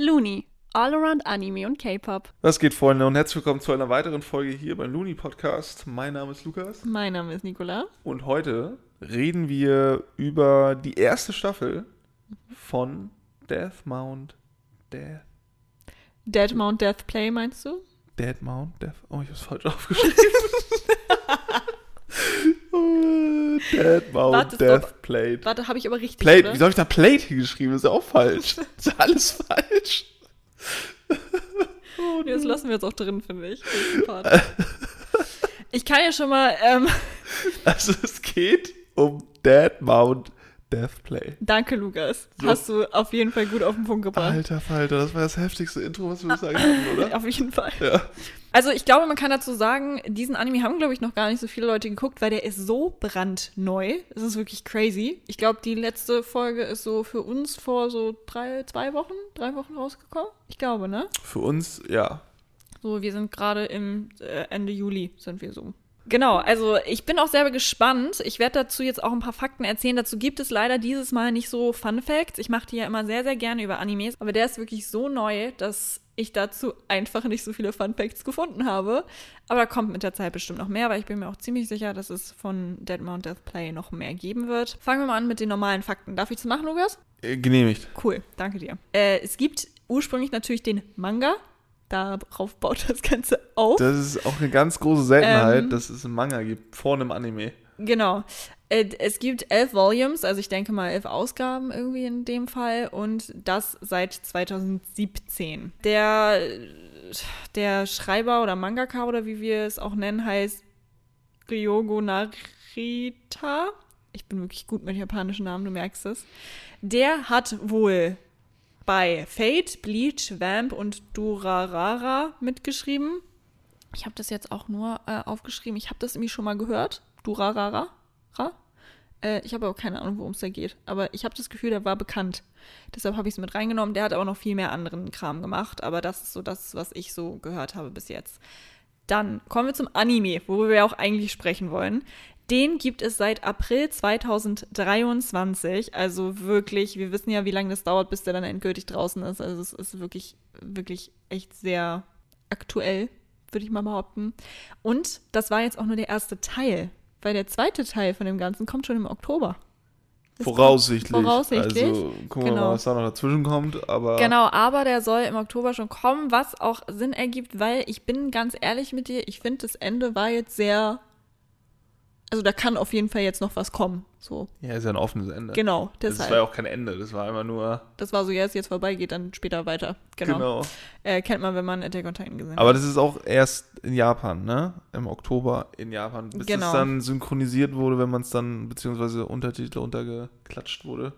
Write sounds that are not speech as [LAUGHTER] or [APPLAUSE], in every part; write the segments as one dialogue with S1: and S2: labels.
S1: Looney. All around Anime und K-Pop.
S2: Was geht, Freunde, und herzlich willkommen zu einer weiteren Folge hier beim Looney Podcast. Mein Name ist Lukas
S1: Mein Name ist Nicola.
S2: und heute reden wir über die erste Staffel von Death Mount Death.
S1: Dead Mount Death Play, meinst du?
S2: Dead Mount Death. Oh, ich hab's falsch [LAUGHS] aufgeschrieben. [LAUGHS] [LAUGHS] Dead Mount
S1: Warte,
S2: Death. Plate.
S1: Warte, habe ich aber richtig,
S2: Plate,
S1: oder?
S2: wie soll ich da Plate hingeschrieben? Das ist ja auch falsch. Das [LAUGHS] ist alles falsch. [LAUGHS] Oh,
S1: Nee, das lassen wir jetzt auch drin, finde ich. Ich kann ja schon mal, ähm, [LAUGHS]
S2: Also es geht um Dead Mount Death Play.
S1: danke Lukas,
S2: So.
S1: hast du auf jeden Fall gut auf den Punkt gebracht.
S2: Alter Falter, das war das heftigste Intro, was wir bisher hatten, oder? [LAUGHS]
S1: Auf jeden Fall.
S2: Ja.
S1: Also ich glaube, man kann dazu sagen, diesen Anime haben, glaube ich, noch gar nicht so viele Leute geguckt, weil der ist so brandneu. Es ist wirklich crazy. Ich glaube, die letzte Folge ist so für uns vor so drei, zwei Wochen, drei Wochen rausgekommen. Ich glaube, ne?
S2: Für uns, ja.
S1: So, wir sind gerade im äh, Ende Juli sind wir so. Genau, also ich bin auch sehr gespannt. Ich werde dazu jetzt auch ein paar Fakten erzählen. Dazu gibt es leider dieses Mal nicht so Fun Facts. Ich mache die ja immer sehr, sehr gerne über Animes. Aber der ist wirklich so neu, dass ich dazu einfach nicht so viele Fun Facts gefunden habe. Aber da kommt mit der Zeit bestimmt noch mehr, weil ich bin mir auch ziemlich sicher, dass es von Dead Mount Death Play noch mehr geben wird. Fangen wir mal an mit den normalen Fakten. Darf ich das machen, Lukas?
S2: Äh, Genehmigt.
S1: Cool, danke dir. Äh, es gibt ursprünglich natürlich den Manga. Darauf baut das Ganze auf.
S2: Das ist auch eine ganz große Seltenheit,
S1: Ähm.
S2: dass es einen Manga gibt, vor einem Anime.
S1: Genau. Äh, Es gibt elf Volumes, also ich denke mal elf Ausgaben irgendwie in dem Fall und das seit 2017. Der, der Schreiber oder Mangaka oder wie wir es auch nennen, heißt Ryogo Narita. Ich bin wirklich gut mit japanischen Namen, du merkst es. Der hat wohl bei Fate, Bleach, Vamp und Durarara mitgeschrieben. Ich habe das jetzt auch nur äh, aufgeschrieben. Ich habe das irgendwie schon mal gehört. Durarara. Ra? Äh, ich habe aber keine Ahnung, worum es da geht. Aber ich habe das Gefühl, der war bekannt. Deshalb habe ich es mit reingenommen. Der hat aber noch viel mehr anderen Kram gemacht. Aber das ist so das, was ich so gehört habe bis jetzt. Dann kommen wir zum Anime, worüber wir auch eigentlich sprechen wollen. Den gibt es seit April 2023. Also wirklich, wir wissen ja, wie lange das dauert, bis der dann endgültig draußen ist. Also es ist wirklich, wirklich echt sehr aktuell, würde ich mal behaupten. Und das war jetzt auch nur der erste Teil, weil der zweite Teil von dem Ganzen kommt schon im Oktober. Das
S2: Voraussichtlich.
S1: Voraussichtlich.
S2: Also gucken wir
S1: Genau.
S2: mal, was da noch dazwischen kommt. Aber
S1: Genau, aber der soll im Oktober schon kommen, was auch Sinn ergibt, weil ich bin ganz ehrlich mit dir, ich finde, das Ende war jetzt sehr. Also da kann auf jeden Fall jetzt noch was kommen. So.
S2: ja, ist ja ein offenes Ende.
S1: Genau,
S2: Das
S1: deshalb.
S2: war ja auch kein Ende, das war einfach nur.
S1: das war so, ja, ist jetzt vorbei, geht dann später weiter. Genau.
S2: Genau.
S1: Äh, kennt man, wenn man Attack on Titan gesehen
S2: Aber
S1: hat.
S2: das ist auch erst in Japan, ne? Im Oktober in Japan. Bis
S1: Genau.
S2: es dann synchronisiert wurde, wenn man es dann, beziehungsweise Untertitel untergeklatscht wurde.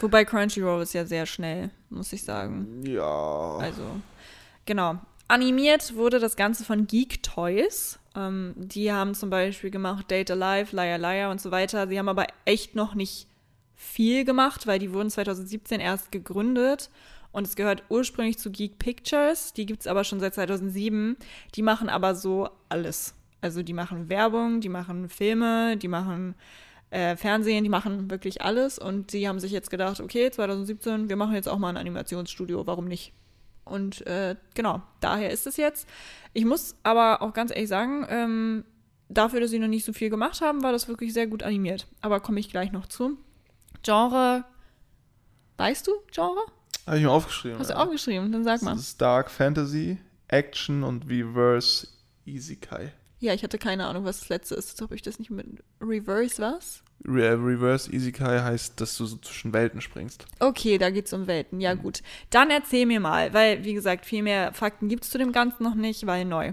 S1: Wobei Crunchyroll ist ja sehr schnell, muss ich sagen.
S2: Ja.
S1: Also, genau. Animiert wurde das Ganze von Geek Toys. Ähm, die haben zum Beispiel gemacht Date Alive, Liar Liar und so weiter. Sie haben aber echt noch nicht viel gemacht, weil die wurden 2017 erst gegründet. Und es gehört ursprünglich zu Geek Pictures. Die gibt es aber schon seit 2007. Die machen aber so alles. Also die machen Werbung, die machen Filme, die machen äh, Fernsehen, die machen wirklich alles. Und sie haben sich jetzt gedacht, okay, 2017, wir machen jetzt auch mal ein Animationsstudio, warum nicht? Und äh, genau, daher ist es jetzt. Ich muss aber auch ganz ehrlich sagen, ähm, dafür, dass sie noch nicht so viel gemacht haben, war das wirklich sehr gut animiert. Aber komme ich gleich noch zu. Genre, weißt du Genre?
S2: Habe ich mir aufgeschrieben.
S1: Hast du
S2: ja.
S1: aufgeschrieben? Dann sag
S2: Das
S1: mal.
S2: ist Dark Fantasy, Action und Reverse Isekai.
S1: Ja, ich hatte keine Ahnung, was das letzte ist. Jetzt habe ich das nicht mit Reverse was?
S2: Re Reverse Isekai heißt, dass du so zwischen Welten springst.
S1: Okay, da geht's um Welten. Ja, gut. Dann erzähl mir mal, weil, wie gesagt, viel mehr Fakten gibt's zu dem Ganzen noch nicht, weil neu.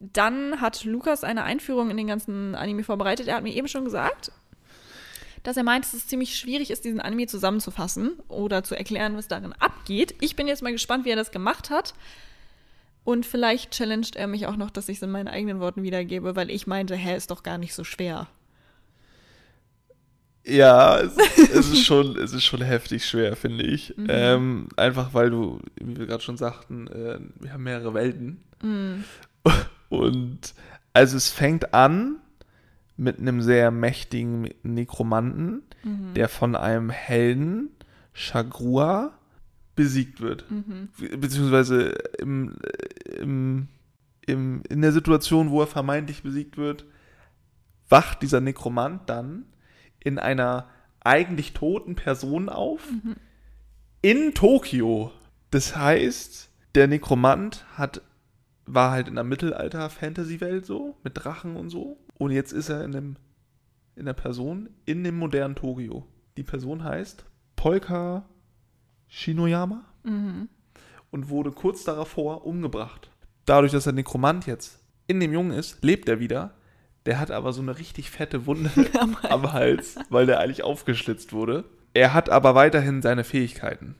S1: Dann hat Lukas eine Einführung in den ganzen Anime vorbereitet. Er hat mir eben schon gesagt, dass er meint, dass es ziemlich schwierig ist, diesen Anime zusammenzufassen oder zu erklären, was darin abgeht. Ich bin jetzt mal gespannt, wie er das gemacht hat. Und vielleicht challenged er mich auch noch, dass ich es in meinen eigenen Worten wiedergebe, weil ich meinte, hä, ist doch gar nicht so schwer.
S2: Ja, es, es, ist schon, es ist schon heftig schwer, finde ich. Ähm, einfach weil du, wie wir gerade schon sagten, äh, wir haben mehrere Welten. Und also es fängt an mit einem sehr mächtigen Nekromanten, der von einem Helden, Shagrua, besiegt wird. Mhm. Beziehungsweise im, im, im, in der Situation, wo er vermeintlich besiegt wird, wacht dieser Nekromant dann in einer eigentlich toten Person auf mhm. in Tokio. Das heißt, der Nekromant hat, war halt in der Mittelalter-Fantasy-Welt so, mit Drachen und so. Und jetzt ist er in, einem, in der Person in dem modernen Tokio. Die Person heißt Polka Shinoyama mhm. und wurde kurz davor umgebracht. Dadurch, dass der Nekromant jetzt in dem Jungen ist, lebt er wieder. Der hat aber so eine richtig fette Wunde [LAUGHS] am Hals. am Hals, weil der eigentlich aufgeschlitzt wurde. Er hat aber weiterhin seine Fähigkeiten.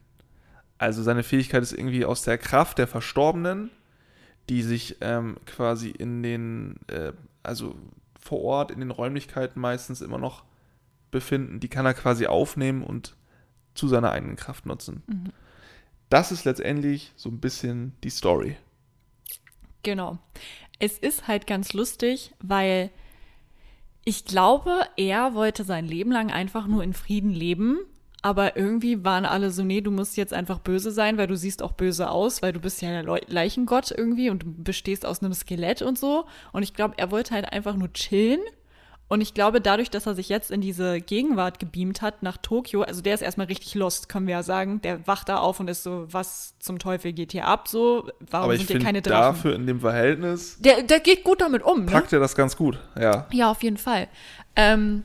S2: Also seine Fähigkeit ist irgendwie aus der Kraft der Verstorbenen, die sich ähm, quasi in den, äh, also vor Ort in den Räumlichkeiten meistens immer noch befinden. Die kann er quasi aufnehmen und zu seiner eigenen Kraft nutzen. Mhm. Das ist letztendlich so ein bisschen die Story.
S1: Genau. Es ist halt ganz lustig, weil ich glaube, er wollte sein Leben lang einfach nur in Frieden leben. Aber irgendwie waren alle so, nee, du musst jetzt einfach böse sein, weil du siehst auch böse aus, weil du bist ja der Leichengott irgendwie und du bestehst aus einem Skelett und so. Und ich glaube, er wollte halt einfach nur chillen und ich glaube, dadurch, dass er sich jetzt in diese Gegenwart gebeamt hat nach Tokio, also der ist erstmal richtig lost, können wir ja sagen. Der wacht da auf und ist so, was zum Teufel geht hier ab? So, warum
S2: Aber sind hier keine Drachen? dafür in dem Verhältnis.
S1: Der, der geht gut damit um.
S2: Ne? Packt er das ganz gut, ja.
S1: Ja, auf jeden Fall. Ähm,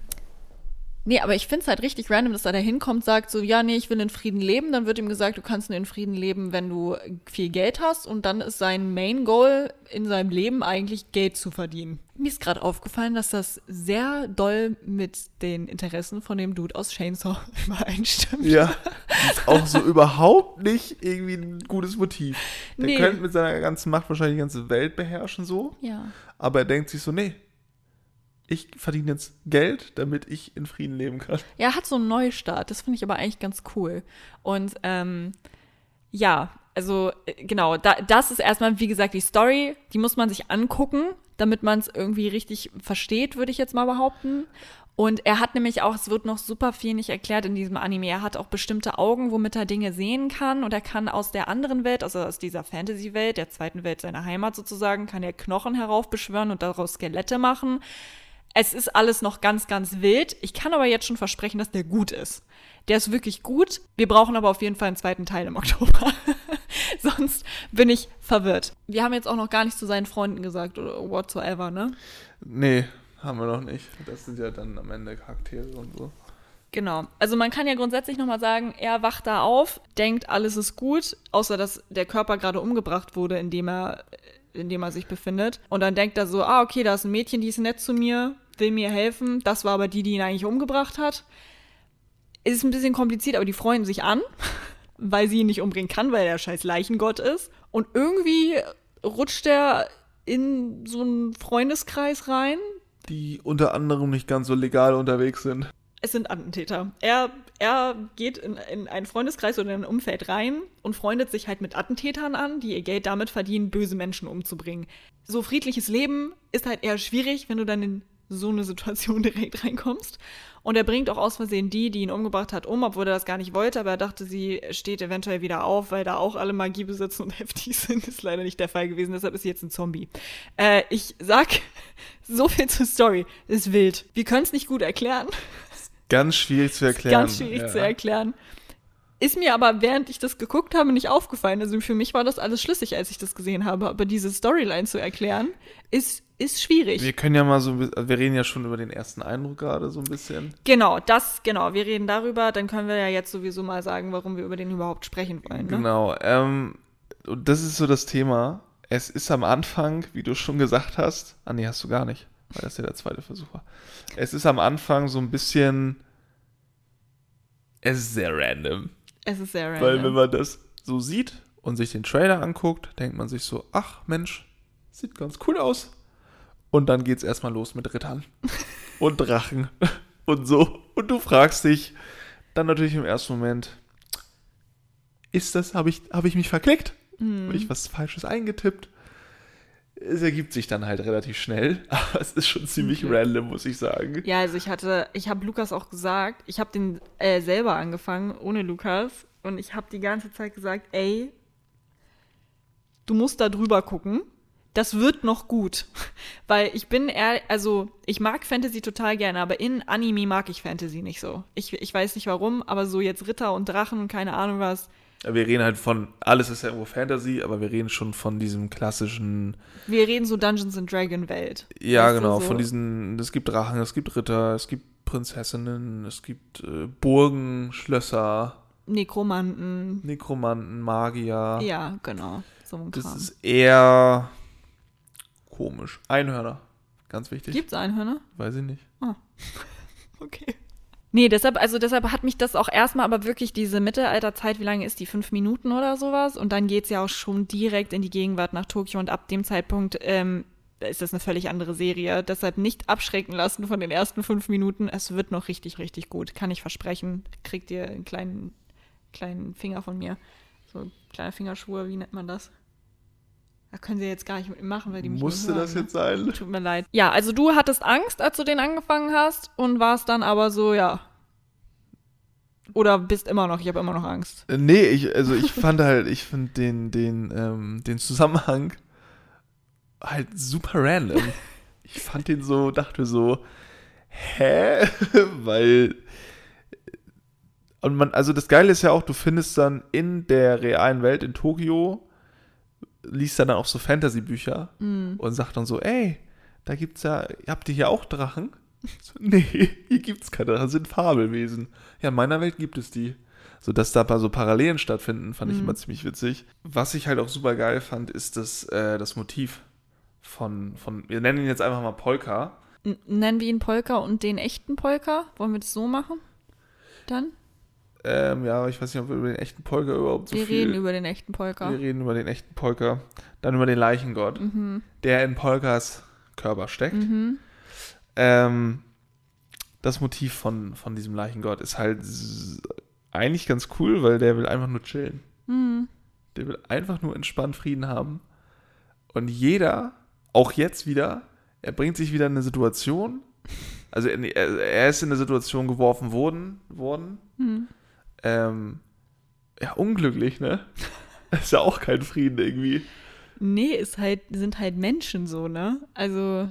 S1: Nee, aber ich finde es halt richtig random, dass er da hinkommt, sagt so, ja, nee, ich will in Frieden leben. Dann wird ihm gesagt, du kannst nur in Frieden leben, wenn du viel Geld hast. Und dann ist sein Main Goal in seinem Leben eigentlich Geld zu verdienen. Mir ist gerade aufgefallen, dass das sehr doll mit den Interessen von dem Dude aus Chainsaw [LAUGHS] übereinstimmt.
S2: Ja, ist auch so überhaupt nicht irgendwie ein gutes Motiv. Der nee. könnte mit seiner ganzen Macht wahrscheinlich die ganze Welt beherrschen so.
S1: Ja.
S2: Aber er denkt sich so, nee, ich verdiene jetzt Geld, damit ich in Frieden leben kann.
S1: Ja, hat so einen Neustart. Das finde ich aber eigentlich ganz cool. Und ähm, ja, also äh, genau, da, das ist erstmal, wie gesagt, die Story, die muss man sich angucken, damit man es irgendwie richtig versteht, würde ich jetzt mal behaupten. Und er hat nämlich auch, es wird noch super viel nicht erklärt in diesem Anime, er hat auch bestimmte Augen, womit er Dinge sehen kann und er kann aus der anderen Welt, also aus dieser Fantasy-Welt, der zweiten Welt seiner Heimat sozusagen, kann er Knochen heraufbeschwören und daraus Skelette machen. Es ist alles noch ganz, ganz wild. Ich kann aber jetzt schon versprechen, dass der gut ist. Der ist wirklich gut. Wir brauchen aber auf jeden Fall einen zweiten Teil im Oktober. [LAUGHS] Sonst bin ich verwirrt. Wir haben jetzt auch noch gar nicht zu seinen Freunden gesagt oder whatsoever, ne?
S2: Nee, haben wir noch nicht. Das sind ja dann am Ende Charaktere und so.
S1: Genau. Also man kann ja grundsätzlich nochmal sagen, er wacht da auf, denkt, alles ist gut, außer dass der Körper gerade umgebracht wurde, indem er in dem er sich befindet. Und dann denkt er so, ah, okay, da ist ein Mädchen, die ist nett zu mir, will mir helfen. Das war aber die, die ihn eigentlich umgebracht hat. Es ist ein bisschen kompliziert, aber die freuen sich an, [LAUGHS] weil sie ihn nicht umbringen kann, weil er scheiß Leichengott ist. Und irgendwie rutscht er in so einen Freundeskreis rein.
S2: Die unter anderem nicht ganz so legal unterwegs sind.
S1: Es sind Attentäter. Er, er geht in, in einen Freundeskreis oder in ein Umfeld rein und freundet sich halt mit Attentätern an, die ihr Geld damit verdienen, böse Menschen umzubringen. So friedliches Leben ist halt eher schwierig, wenn du dann in so eine Situation [LAUGHS] direkt reinkommst. Und er bringt auch aus Versehen die, die ihn umgebracht hat, um, obwohl er das gar nicht wollte, aber er dachte, sie steht eventuell wieder auf, weil da auch alle Magie besitzen und [LAUGHS] heftig sind. Ist leider nicht der Fall gewesen, deshalb ist sie jetzt ein Zombie. Äh, ich sag [LAUGHS] so viel zur Story. Ist wild. Wir können es nicht gut erklären.
S2: Ganz schwierig zu erklären.
S1: Ganz schwierig ja. zu erklären. Ist mir aber, während ich das geguckt habe, nicht aufgefallen. Also für mich war das alles schlüssig, als ich das gesehen habe. Aber diese Storyline zu erklären, ist, ist schwierig.
S2: Wir können ja mal so, wir reden ja schon über den ersten Eindruck gerade so ein bisschen.
S1: Genau, das, genau. Wir reden darüber. Dann können wir ja jetzt sowieso mal sagen, warum wir über den überhaupt sprechen wollen.
S2: Ne? Genau. Ähm, und das ist so das Thema. Es ist am Anfang, wie du schon gesagt hast, ah nee, hast du gar nicht weil das ja der zweite Versuch war. Es ist am Anfang so ein bisschen. Es ist sehr random.
S1: Es ist sehr random.
S2: Weil, wenn man das so sieht und sich den Trailer anguckt, denkt man sich so: Ach Mensch, sieht ganz cool aus. Und dann geht's erstmal los mit Rittern [LAUGHS] und Drachen und so. Und du fragst dich dann natürlich im ersten Moment: Ist das, habe ich, hab ich mich verklickt? Mm. Habe ich was Falsches eingetippt? Es ergibt sich dann halt relativ schnell, [LAUGHS] aber es ist schon ziemlich okay. random, muss ich sagen.
S1: Ja, also ich hatte, ich habe Lukas auch gesagt, ich habe den äh, selber angefangen, ohne Lukas. Und ich habe die ganze Zeit gesagt, ey, du musst da drüber gucken. Das wird noch gut. [LAUGHS] Weil ich bin eher, also ich mag Fantasy total gerne, aber in Anime mag ich Fantasy nicht so. Ich, ich weiß nicht warum, aber so jetzt Ritter und Drachen und keine Ahnung was.
S2: Wir reden halt von, alles ist ja irgendwo Fantasy, aber wir reden schon von diesem klassischen.
S1: Wir reden so Dungeons and Dragon Welt.
S2: Ja, genau,
S1: so.
S2: von diesen, es gibt Drachen, es gibt Ritter, es gibt Prinzessinnen, es gibt äh, Burgen, Schlösser,
S1: Nekromanten.
S2: Nekromanten, Magier.
S1: Ja, genau. So ein
S2: Das
S1: Kram.
S2: ist eher komisch. Einhörner, ganz wichtig.
S1: Gibt's Einhörner?
S2: Weiß ich nicht. [LAUGHS]
S1: Okay. Nee, deshalb, also deshalb hat mich das auch erstmal aber wirklich diese Mittelalterzeit, wie lange ist die? Fünf Minuten oder sowas? Und dann geht's ja auch schon direkt in die Gegenwart nach Tokio und ab dem Zeitpunkt ähm, ist das eine völlig andere Serie. Deshalb nicht abschrecken lassen von den ersten fünf Minuten. Es wird noch richtig, richtig gut. Kann ich versprechen. Kriegt ihr einen kleinen, kleinen Finger von mir. So kleine Fingerschuhe, wie nennt man das? Da können sie jetzt gar nicht mit mir machen, weil die mich
S2: Musste das
S1: ne?
S2: jetzt sein?
S1: Tut mir leid. Ja, also du hattest Angst, als du den angefangen hast und warst dann aber so, ja. Oder bist immer noch, ich habe immer noch Angst.
S2: Äh, Nee, ich, also ich fand halt, ich finde den, den, ähm, den Zusammenhang halt super random. [LAUGHS] Ich fand den so, dachte so, hä? [LAUGHS] Weil, und man, also das Geile ist ja auch, du findest dann in der realen Welt in Tokio, liest dann auch so Fantasy-Bücher und sagt dann so, ey, da gibt's ja, habt ihr hier auch Drachen? So, nee, [LAUGHS] hier gibt's keine Drachen, das sind Fabelwesen. Ja, in meiner Welt gibt es die. So, dass da so Parallelen stattfinden, fand ich immer ziemlich witzig. Was ich halt auch super geil fand, ist das, äh, das Motiv von, von, wir nennen ihn jetzt einfach mal Polka.
S1: N nennen wir ihn Polka und den echten Polka? Wollen wir das so machen? Dann?
S2: Ähm, ja, ich weiß nicht, ob wir über den echten Polka überhaupt so
S1: wir
S2: viel...
S1: reden über den echten Polka.
S2: Wir reden über den echten Polka. Dann über den Leichengott, der in Polkas Körper steckt. Ähm, das Motiv von, von diesem Leichengott ist halt eigentlich ganz cool, weil der will einfach nur chillen. Der will einfach nur entspannt Frieden haben. Und jeder, auch jetzt wieder, er bringt sich wieder in eine Situation. Also er, er ist in eine Situation geworfen worden, worden ähm, ja, unglücklich, ne? [LAUGHS] ist ja auch kein Frieden irgendwie.
S1: Nee, ist halt, sind halt Menschen so, ne? Also,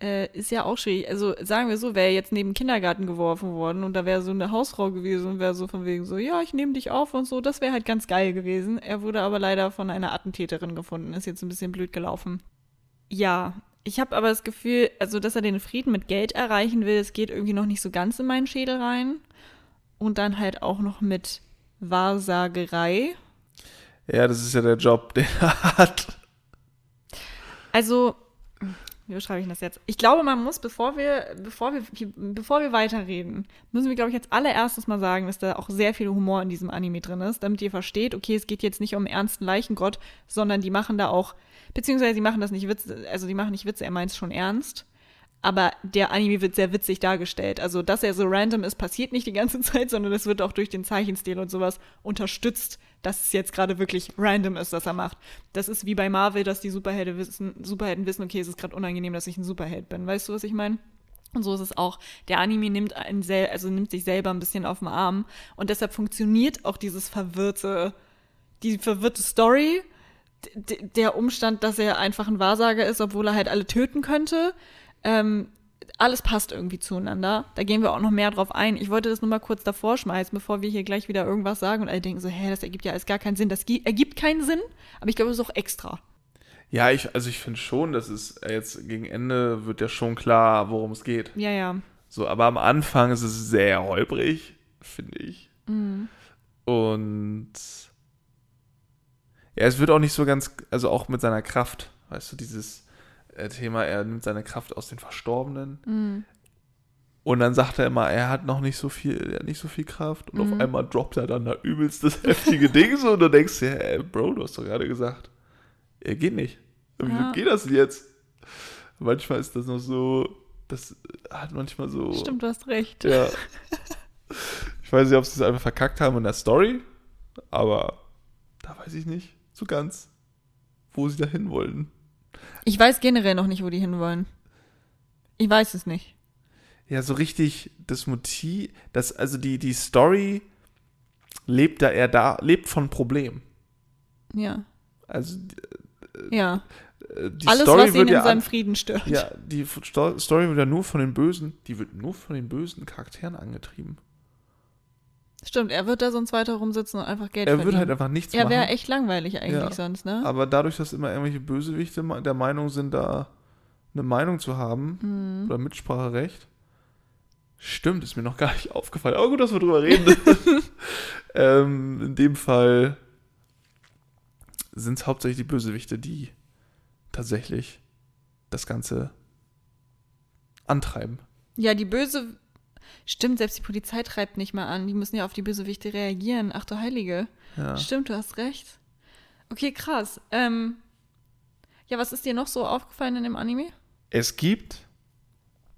S1: äh, ist ja auch schwierig. Also, sagen wir so, wäre jetzt neben Kindergarten geworfen worden und da wäre so eine Hausfrau gewesen und wäre so von wegen so, ja, ich nehme dich auf und so, das wäre halt ganz geil gewesen. Er wurde aber leider von einer Attentäterin gefunden, ist jetzt ein bisschen blöd gelaufen. Ja, ich habe aber das Gefühl, also, dass er den Frieden mit Geld erreichen will, es geht irgendwie noch nicht so ganz in meinen Schädel rein. Und dann halt auch noch mit Wahrsagerei.
S2: Ja, das ist ja der Job, [LAUGHS] den er hat.
S1: Also, wie beschreibe ich das jetzt? Ich glaube, man muss, bevor wir, bevor wir, bevor wir weiterreden, müssen wir, glaube ich, jetzt allererstes mal sagen, dass da auch sehr viel Humor in diesem Anime drin ist, damit ihr versteht, okay, es geht jetzt nicht um ernsten Leichengott, sondern die machen da auch, beziehungsweise die machen das nicht Witze, also die machen nicht Witze, er meint es schon ernst. Aber der Anime wird sehr witzig dargestellt. Also, dass er so random ist, passiert nicht die ganze [LAUGHS] Zeit, sondern es wird auch durch den Zeichenstil und sowas unterstützt, dass es jetzt gerade wirklich random ist, was er macht. Das ist wie bei Marvel, dass die Superhelden wissen, Superhelden wissen, okay, es ist gerade unangenehm, dass ich ein Superheld bin. Weißt du, was ich meine? Und so ist es auch. Der Anime nimmt einen sel also nimmt sich selber ein bisschen auf den Arm. Und deshalb funktioniert auch dieses verwirrte, die verwirrte Story, der Umstand, dass er einfach ein Wahrsager ist, obwohl er halt alle töten könnte. Ähm, alles passt irgendwie zueinander. Da gehen wir auch noch mehr drauf ein. Ich wollte das nur mal kurz davor schmeißen, bevor wir hier gleich wieder irgendwas sagen und alle denken so, hä, das ergibt ja alles gar keinen Sinn. Das gi- ergibt keinen Sinn, aber ich glaube, es ist auch extra.
S2: Ja, ich, also ich finde schon, dass es jetzt gegen Ende wird ja schon klar, worum es geht.
S1: Ja, ja.
S2: So, aber am Anfang ist es sehr holprig, finde ich. Und ja, es wird auch nicht so ganz, also auch mit seiner Kraft, weißt du, dieses Thema, er nimmt seine Kraft aus den Verstorbenen. Und dann sagt er immer, er hat noch nicht so viel, er hat nicht so viel Kraft. Und auf einmal droppt er dann da übelst das [LAUGHS] heftige Ding so und du denkst dir, ey, Bro, du hast doch gerade gesagt, er geht nicht. Wie
S1: Ja.
S2: geht das denn jetzt? Manchmal ist das noch so, das hat manchmal so.
S1: Stimmt, du hast recht.
S2: Ja. [LAUGHS] Ich weiß nicht, ob sie es einfach verkackt haben in der Story, aber da weiß ich nicht so ganz, wo sie da hin wollten.
S1: Ich weiß generell noch nicht, wo die hinwollen. Ich weiß es nicht.
S2: Ja, so richtig das Motiv, das, also die, die Story lebt da er da, lebt von Problemen.
S1: Ja.
S2: Also
S1: Ja.
S2: äh, die
S1: Alles,
S2: Story
S1: was ihn in
S2: ja
S1: seinem Frieden stört.
S2: ja, die Sto- Story wird ja nur von den Bösen, die wird nur von den bösen Charakteren angetrieben.
S1: Stimmt, er wird da sonst weiter rumsitzen und einfach Geld
S2: Er
S1: verdienen.
S2: wird halt einfach nichts
S1: er wäre
S2: machen.
S1: echt langweilig eigentlich
S2: Ja.
S1: sonst, ne?
S2: Aber dadurch, dass immer irgendwelche Bösewichte der Meinung sind, da eine Meinung zu haben
S1: Mhm.
S2: oder Mitspracherecht, stimmt, ist mir noch gar nicht [LAUGHS] aufgefallen. Aber gut, dass wir drüber reden. [LAUGHS] ähm, in dem Fall sind es hauptsächlich die Bösewichte, die tatsächlich das Ganze antreiben.
S1: Ja, die böse. Stimmt, selbst die Polizei treibt nicht mal an. Die müssen ja auf die Bösewichte reagieren. Ach du Heilige.
S2: Ja.
S1: Stimmt, du hast recht. Okay, krass. Ähm, ja, was ist dir noch so aufgefallen in dem Anime?
S2: Es gibt,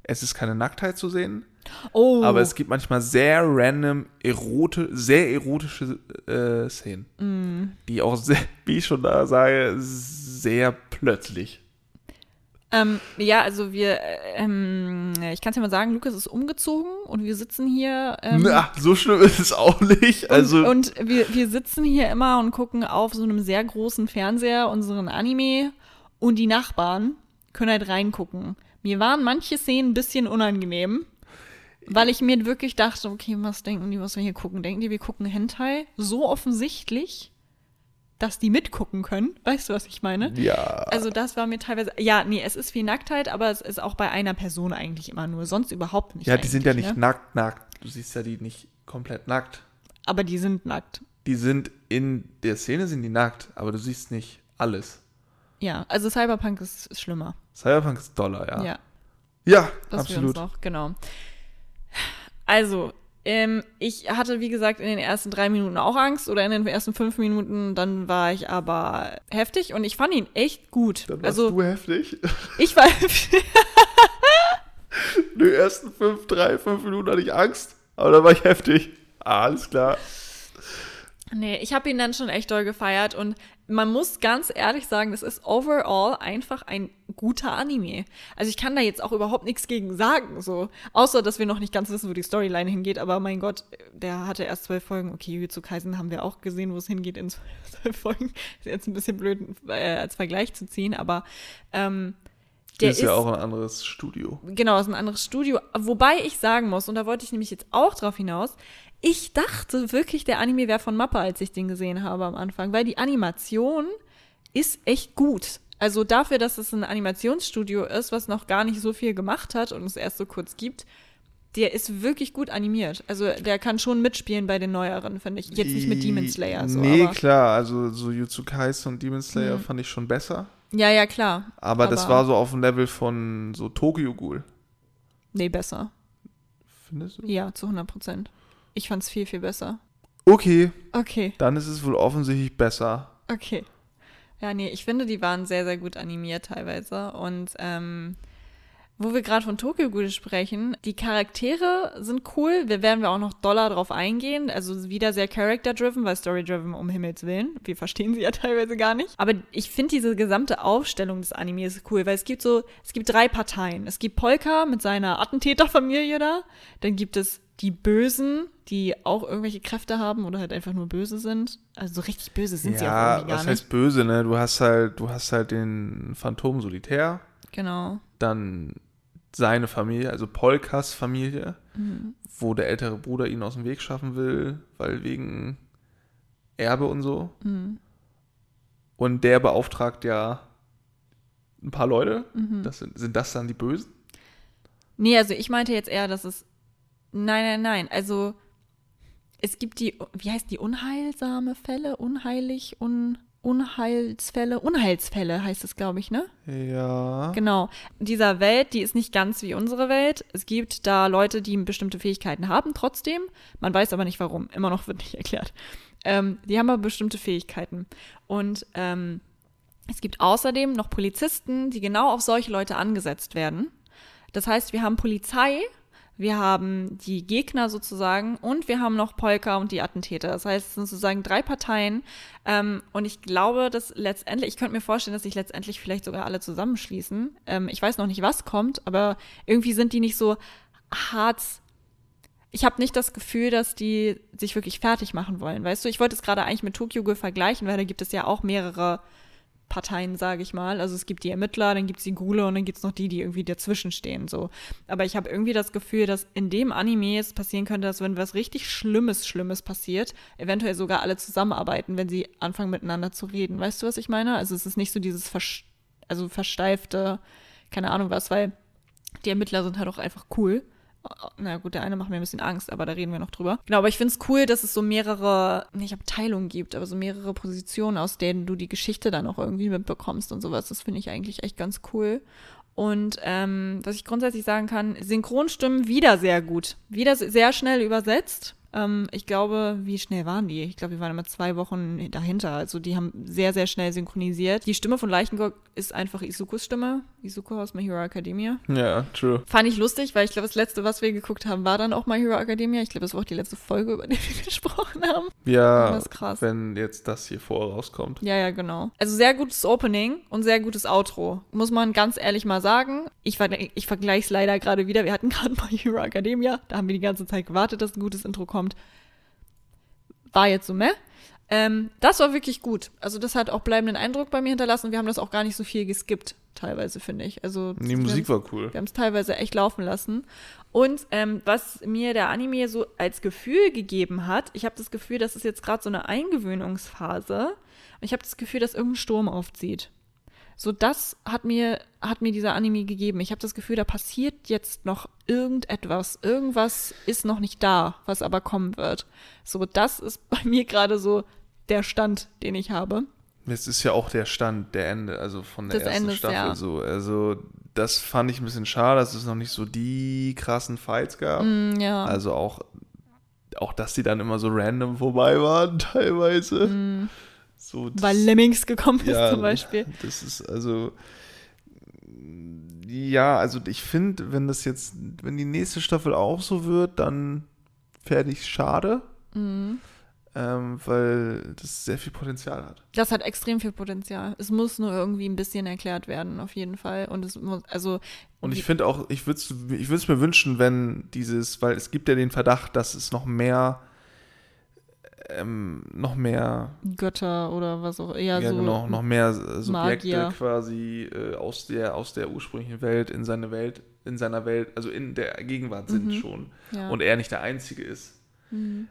S2: es ist keine Nacktheit zu sehen,
S1: Oh,
S2: aber es gibt manchmal sehr random, erote, sehr erotische äh, Szenen.
S1: Mm.
S2: Die auch, sehr, wie ich schon da sage, sehr plötzlich.
S1: Ähm, ja, also wir, äh, ähm, ich kann es ja mal sagen, Lukas ist umgezogen und wir sitzen hier. Ähm,
S2: Na, so schlimm ist es auch nicht. Also,
S1: und, und wir, wir sitzen hier immer und gucken auf so einem sehr großen Fernseher unseren Anime und die Nachbarn können halt reingucken. Mir waren manche Szenen ein bisschen unangenehm, weil ich mir wirklich dachte, okay, was denken die, was wir hier gucken? Denken die, wir gucken Hentai? So offensichtlich, dass die mitgucken können. [LAUGHS] Weißt du, was ich meine?
S2: ja.
S1: Also das war mir teilweise, ja, nee, es ist viel Nacktheit, aber es ist auch bei einer Person eigentlich immer nur, sonst überhaupt nicht.
S2: Ja, die sind ja nicht
S1: ne?
S2: nackt, nackt. Du siehst ja die nicht komplett nackt.
S1: Aber die sind nackt.
S2: Die sind in der Szene sind die nackt, aber du siehst nicht alles.
S1: Ja, also Cyberpunk ist, ist schlimmer.
S2: Cyberpunk ist Dollar, ja.
S1: Ja,
S2: Ja,
S1: das wir uns
S2: absolut.
S1: noch, genau. Also, ähm, ich hatte, wie gesagt, in den ersten drei Minuten auch Angst oder in den ersten fünf Minuten, dann war ich aber heftig und ich fand ihn echt gut.
S2: Dann warst
S1: also,
S2: du heftig. [LAUGHS]
S1: ich war,
S2: In den ersten fünf, drei, fünf Minuten hatte ich Angst, aber dann war ich heftig. Ah, alles klar.
S1: nee, ich habe ihn dann schon echt doll gefeiert und man muss ganz ehrlich sagen, das ist overall einfach ein guter Anime. Also ich kann da jetzt auch überhaupt nichts gegen sagen, so. Außer, dass wir noch nicht ganz wissen, wo die Storyline hingeht, aber mein Gott, der hatte erst zwölf Folgen. Okay, Jujutsu Kaisen haben wir auch gesehen, wo es hingeht in [LAUGHS] zwölf Folgen. Ist jetzt ein bisschen blöd äh, als Vergleich zu ziehen, aber ähm, der
S2: ist ja auch ein anderes Studio.
S1: Genau, ist ein anderes Studio. Wobei ich sagen muss, und da wollte ich nämlich jetzt auch drauf hinaus, ich dachte wirklich, der Anime wäre von Mappa, als ich den gesehen habe am Anfang, weil die Animation ist echt gut. Also dafür, dass es ein Animationsstudio ist, was noch gar nicht so viel gemacht hat und es erst so kurz gibt, der ist wirklich gut animiert. Also der kann schon mitspielen bei den neueren, finde ich. Jetzt nicht mit Demon Slayer so,
S2: Nee, klar, also so Jutsu Kaisen und Demon Slayer
S1: Mhm.
S2: fand ich schon besser.
S1: ja, ja, klar.
S2: Aber, das
S1: Aber-
S2: war so auf dem Level von so Tokyo Ghoul.
S1: Nee, besser.
S2: Findest du?
S1: Ja, zu 100 Prozent. Ich fand's viel, viel besser.
S2: Okay,
S1: Okay.
S2: dann ist es wohl offensichtlich besser.
S1: Okay. Ja, nee, ich finde, die waren sehr, sehr gut animiert teilweise. Und ähm, wo wir gerade von Tokyo Ghoul sprechen, die Charaktere sind cool. Wir werden wir auch noch doller drauf eingehen. Also wieder sehr character-driven, weil story-driven um Himmels Willen. Wir verstehen sie ja [LAUGHS] teilweise gar nicht. Aber ich finde diese gesamte Aufstellung des Animes cool, weil es gibt so, es gibt drei Parteien. Es gibt Polka mit seiner Attentäterfamilie da. Dann gibt es die Bösen, die auch irgendwelche Kräfte haben oder halt einfach nur böse sind. Also so richtig böse sind sie auch
S2: ja,
S1: irgendwie gar
S2: was
S1: nicht.
S2: heißt böse, ne? Du hast halt, du hast halt den Phantom Solitär,
S1: Genau.
S2: dann seine Familie, also Polkas Familie,
S1: Mhm.
S2: wo der ältere Bruder ihn aus dem Weg schaffen will, weil wegen Erbe und so.
S1: Mhm.
S2: Und der beauftragt ja ein paar Leute.
S1: Mhm.
S2: Das sind, sind das dann die Bösen?
S1: Nee, also ich meinte jetzt eher, dass es. Nein, nein, nein. Also es gibt die, wie heißt die, unheilsame Fälle? Unheilig, un, Unheilsfälle? Unheilsfälle heißt es, glaube ich, ne?
S2: Ja.
S1: Genau. Dieser Welt, die ist nicht ganz wie unsere Welt. Es gibt da Leute, die bestimmte Fähigkeiten haben, trotzdem. Man weiß aber nicht warum. Immer noch wird nicht erklärt. Ähm, die haben aber bestimmte Fähigkeiten. Und ähm, es gibt außerdem noch Polizisten, die genau auf solche Leute angesetzt werden. Das heißt, wir haben Polizei, wir haben die Gegner sozusagen und wir haben noch Polka und die Attentäter. Das heißt, es sind sozusagen drei Parteien. Ähm, und ich glaube, dass letztendlich, ich könnte mir vorstellen, dass sich letztendlich vielleicht sogar alle zusammenschließen. Ähm, ich weiß noch nicht, was kommt, aber irgendwie sind die nicht so hart. ich habe nicht das Gefühl, dass die sich wirklich fertig machen wollen. Weißt du, ich wollte es gerade eigentlich mit Tokyo Ghoul vergleichen, weil da gibt es ja auch mehrere Parteien, sage ich mal. Also es gibt die Ermittler, dann gibt es die Gule und dann gibt es noch die, die irgendwie dazwischen stehen. So. Aber ich habe irgendwie das Gefühl, dass in dem Anime es passieren könnte, dass wenn was richtig Schlimmes, Schlimmes passiert, eventuell sogar alle zusammenarbeiten, wenn sie anfangen miteinander zu reden. Weißt du, was ich meine? Also es ist nicht so dieses Vers also versteifte, keine Ahnung was, weil die Ermittler sind halt auch einfach cool na gut, der eine macht mir ein bisschen Angst, aber da reden wir noch drüber. Genau, aber ich finde es cool, dass es so mehrere, nicht Abteilungen gibt, aber so mehrere Positionen, aus denen du die Geschichte dann auch irgendwie mitbekommst und sowas. Das finde ich eigentlich echt ganz cool. Und ähm, was ich grundsätzlich sagen kann, Synchronstimmen wieder sehr gut. Wieder sehr schnell übersetzt. Ähm, ich glaube, wie schnell waren die? Ich glaube, die waren immer zwei Wochen dahinter. Also die haben sehr, sehr schnell synchronisiert. Die Stimme von Leichengott ist einfach Isukos Stimme. Isuko aus My Hero Academia.
S2: Ja, true.
S1: Fand ich lustig, weil ich glaube, das letzte, was wir geguckt haben, war dann auch My Hero Academia. Ich glaube, das war auch die letzte Folge, über die [LAUGHS] wir gesprochen haben.
S2: Ja, das krass. wenn jetzt das hier vor rauskommt.
S1: Ja, ja, genau. Also sehr gutes Opening und sehr gutes Outro. Muss man ganz ehrlich mal sagen. Ich, ich vergleiche es leider gerade wieder. Wir hatten gerade [LAUGHS] My Hero Academia. Da haben wir die ganze Zeit gewartet, dass ein gutes Intro kommt kommt. War jetzt so, meh. Ähm, das war wirklich gut. Also das hat auch bleibenden Eindruck bei mir hinterlassen. Wir haben das auch gar nicht so viel geskippt, teilweise, finde ich. Also
S2: die Musik war cool.
S1: Wir haben es teilweise echt laufen lassen. Und ähm, was mir der Anime so als Gefühl gegeben hat, ich habe das Gefühl, das ist jetzt gerade so eine Eingewöhnungsphase. Und ich habe das Gefühl, dass irgendein Sturm aufzieht. So, das hat mir, hat mir dieser Anime gegeben. Ich habe das Gefühl, da passiert jetzt noch irgendetwas. Irgendwas ist noch nicht da, was aber kommen wird. So, das ist bei mir gerade so der Stand, den ich habe.
S2: Es ist ja auch der Stand, der Ende, also von der Des ersten Endes, Staffel ja. so. Also, das fand ich ein bisschen schade, dass es noch nicht so die krassen Fights gab.
S1: Mm, ja.
S2: Also auch, auch, dass die dann immer so random vorbei waren, [LAUGHS] teilweise.
S1: Mm. So, das, Weil Lemmings gekommen ist
S2: ja,
S1: zum Beispiel. [LAUGHS]
S2: Das ist also. Ja, also ich finde, wenn das jetzt, wenn die nächste Staffel auch so wird, dann fände ich schade.
S1: Mhm.
S2: Ähm, weil das sehr viel Potenzial hat.
S1: Das hat extrem viel Potenzial. Es muss nur irgendwie ein bisschen erklärt werden, auf jeden Fall. Und es muss, also.
S2: Und ich finde auch, ich würde es ich mir wünschen, wenn dieses, weil es gibt ja den Verdacht, dass es noch mehr ähm, noch mehr
S1: Götter oder was auch eher
S2: ja,
S1: so.
S2: Genau, noch mehr Subjekte Magier. quasi äh, aus, der, aus der ursprünglichen Welt in seine Welt, in seiner Welt, also in der Gegenwart sind mhm. schon. Ja. Und er nicht der Einzige ist.
S1: Mhm.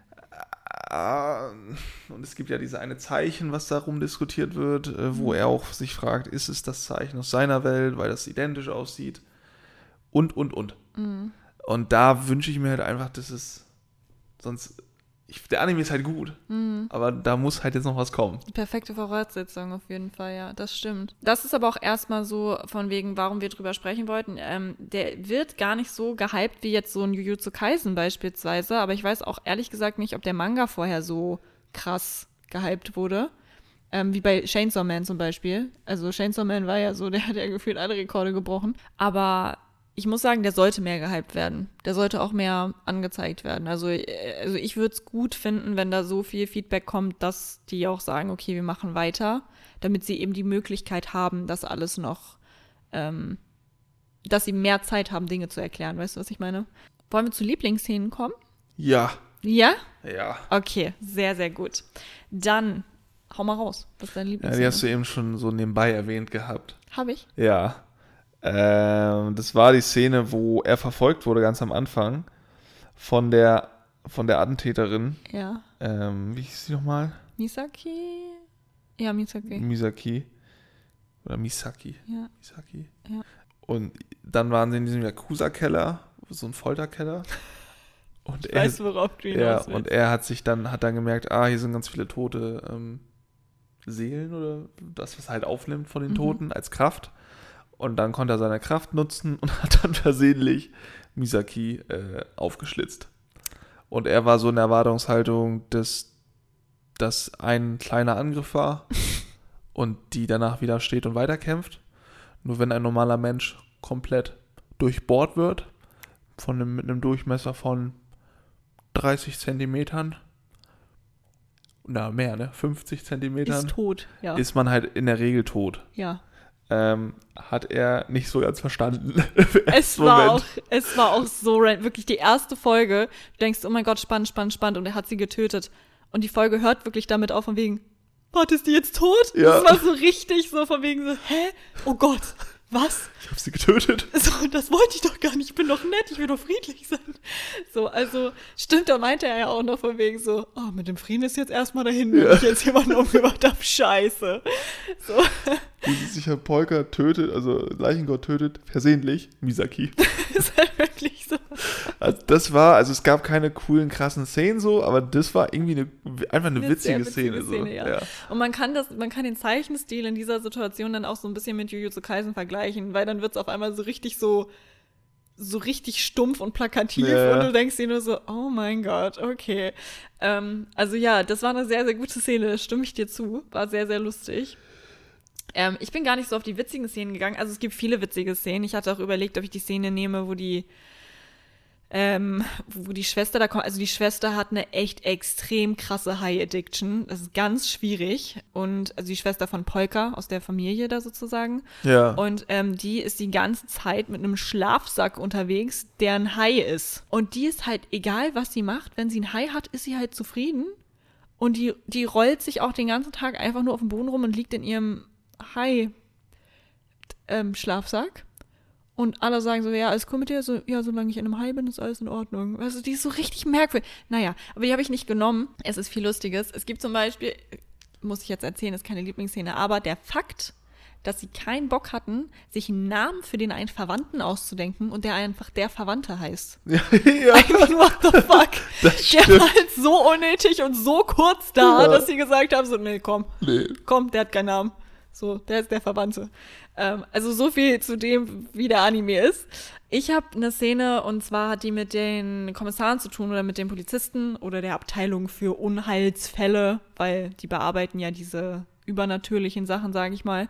S2: Äh, und es gibt ja diese eine Zeichen, was darum diskutiert wird, äh, wo mhm. er auch sich fragt, ist es das Zeichen aus seiner Welt, weil das identisch aussieht? Und, und, und.
S1: Mhm.
S2: Und da wünsche ich mir halt einfach, dass es sonst ich, der Anime ist halt gut,
S1: mhm.
S2: aber da muss halt jetzt noch was kommen.
S1: Perfekte Voraussetzung auf jeden Fall, ja, das stimmt. Das ist aber auch erstmal so von wegen, warum wir drüber sprechen wollten. Ähm, der wird gar nicht so gehypt wie jetzt so ein Jujutsu Kaisen beispielsweise, aber ich weiß auch ehrlich gesagt nicht, ob der Manga vorher so krass gehypt wurde. Ähm, wie bei Chainsaw Man zum Beispiel. Also Chainsaw Man war ja so, der hat ja gefühlt alle Rekorde gebrochen. Aber ich muss sagen, der sollte mehr gehypt werden. Der sollte auch mehr angezeigt werden. Also, äh, also ich würde es gut finden, wenn da so viel Feedback kommt, dass die auch sagen, okay, wir machen weiter, damit sie eben die Möglichkeit haben, das alles noch, ähm, dass sie mehr Zeit haben, Dinge zu erklären. Weißt du, was ich meine? Wollen wir zu Lieblingsszenen kommen?
S2: Ja.
S1: Ja?
S2: Ja.
S1: Okay, sehr, sehr gut. Dann hau mal raus. Was ist dein Lieblingsszene?
S2: Ja, die hast du eben schon so nebenbei erwähnt gehabt.
S1: Habe ich?
S2: Ja. Ähm, das war die Szene, wo er verfolgt wurde ganz am Anfang von der von der Attentäterin.
S1: Ja.
S2: Ähm, wie hieß sie nochmal?
S1: Misaki? Ja, Misaki.
S2: Misaki. Oder Misaki.
S1: Ja.
S2: Misaki.
S1: Ja.
S2: Und dann waren sie in diesem Yakuza-Keller, so ein Folterkeller. [LAUGHS]
S1: Und ich er, weiß, worauf du
S2: Ja, und er hat sich dann, hat dann gemerkt, ah, hier sind ganz viele tote ähm, Seelen oder das, was er halt aufnimmt von den mhm. Toten als Kraft. Und dann konnte er seine Kraft nutzen und [LAUGHS] hat dann versehentlich Misaki äh, aufgeschlitzt. Und er war so in der Erwartungshaltung, dass das ein kleiner Angriff war [LAUGHS] und die danach wieder steht und weiterkämpft. Nur wenn ein normaler Mensch komplett durchbohrt wird, von einem, mit einem Durchmesser von 30 Zentimetern, na mehr, ne? 50 Zentimetern.
S1: Ist tot, ja.
S2: Ist man halt in der Regel tot.
S1: Ja.
S2: Ähm, hat er nicht so ganz verstanden. [LAUGHS]
S1: es, war auch, es war auch so wirklich die erste Folge. Du denkst, oh mein Gott, spannend, spannend, spannend. Und er hat sie getötet. Und die Folge hört wirklich damit auf, von wegen, warte, ist die jetzt tot? Ja. Das war so richtig so von wegen so, hä? Oh Gott was?
S2: Ich habe sie getötet. [LAUGHS]
S1: So, das wollte ich doch gar nicht. Ich bin doch nett, ich will doch friedlich sein. So, also, stimmt, da meinte er ja auch noch von wegen so, oh, mit dem Frieden ist jetzt erstmal dahin, wenn ja. ich jetzt jemanden umgebracht habe. Scheiße. So.
S2: Wie sich Herr Polka tötet, also Leichengott tötet, versehentlich, Misaki. [LAUGHS] ist halt wirklich so. Also das war, also es gab keine coolen, krassen Szenen so, aber das war irgendwie eine, einfach eine, eine witzige, witzige, Szene. Szene
S1: so. ja. Ja. Und man kann das, man kann den Zeichenstil in dieser Situation dann auch so ein bisschen mit Jujutsu Kaisen vergleichen, weil dann wird es auf einmal so richtig so, so richtig stumpf und plakativ ja. und du denkst dir nur so, oh mein Gott, okay. Ähm, also ja, das war eine sehr, sehr gute Szene, stimme ich dir zu. War sehr, sehr lustig. Ähm, ich bin gar nicht so auf die witzigen Szenen gegangen. Also es gibt viele witzige Szenen. Ich hatte auch überlegt, ob ich die Szene nehme, wo die ähm, wo die Schwester da kommt. Also die Schwester hat eine echt extrem krasse High Addiction. Das ist ganz schwierig. Und also die Schwester von Polka aus der Familie da sozusagen.
S2: Ja.
S1: Und ähm, die ist die ganze Zeit mit einem Schlafsack unterwegs, der ein Hai ist. Und die ist halt egal, was sie macht. Wenn sie ein Hai hat, ist sie halt zufrieden. Und die, die rollt sich auch den ganzen Tag einfach nur auf dem Boden rum und liegt in ihrem Hai-Schlafsack. Und alle sagen so, ja, alles cool mit dir? So, ja, solange ich in einem Hai bin, ist alles in Ordnung. Also, die ist so richtig merkwürdig. Naja, aber die habe ich nicht genommen. Es ist viel Lustiges. Es gibt zum Beispiel, muss ich jetzt erzählen, ist keine Lieblingsszene, aber der Fakt, dass sie keinen Bock hatten, sich einen Namen für den einen Verwandten auszudenken und der einfach der Verwandte heißt. [LAUGHS] Ja, [LAUGHS] ja. Mean, what the fuck? Das der war halt so unnötig und so kurz da, ja. dass sie gesagt haben, so, nee, komm, nee. komm, der hat keinen Namen. So, der ist der Verwandte. Ähm, also so viel zu dem, wie der Anime ist. Ich habe eine Szene und zwar hat die mit den Kommissaren zu tun oder mit den Polizisten oder der Abteilung für Unheilsfälle, weil die bearbeiten ja diese übernatürlichen Sachen, sage ich mal.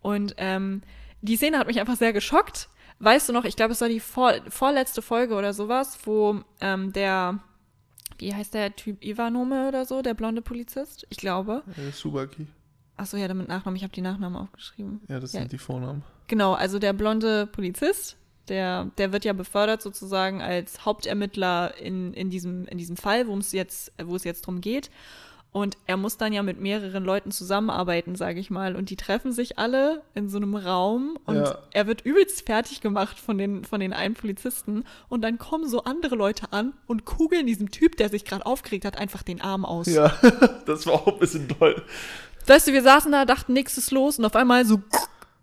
S1: Und ähm, die Szene hat mich einfach sehr geschockt. Weißt du noch, ich glaube, es war die vor, vorletzte Folge oder sowas, wo ähm, der, wie heißt der Typ, Ivanome oder so, der blonde Polizist? Ich glaube.
S2: Äh, Subaki.
S1: Achso, ja, damit Nachnamen. Ich habe die Nachnamen aufgeschrieben.
S2: Ja, das
S1: ja.
S2: sind die Vornamen.
S1: Genau, also der blonde Polizist, der, der wird ja befördert sozusagen als Hauptermittler in, in, diesem, in diesem Fall, worum es jetzt, wo es jetzt drum geht. Und er muss dann ja mit mehreren Leuten zusammenarbeiten, sage ich mal. Und die treffen sich alle in so einem Raum und ja. er wird übelst fertig gemacht von den, von den einen Polizisten. Und dann kommen so andere Leute an und kugeln diesem Typ, der sich gerade aufgeregt hat, einfach den Arm aus.
S2: Ja, [LAUGHS] das war auch ein bisschen toll.
S1: Weißt du, wir saßen da, dachten, nichts ist los und auf einmal so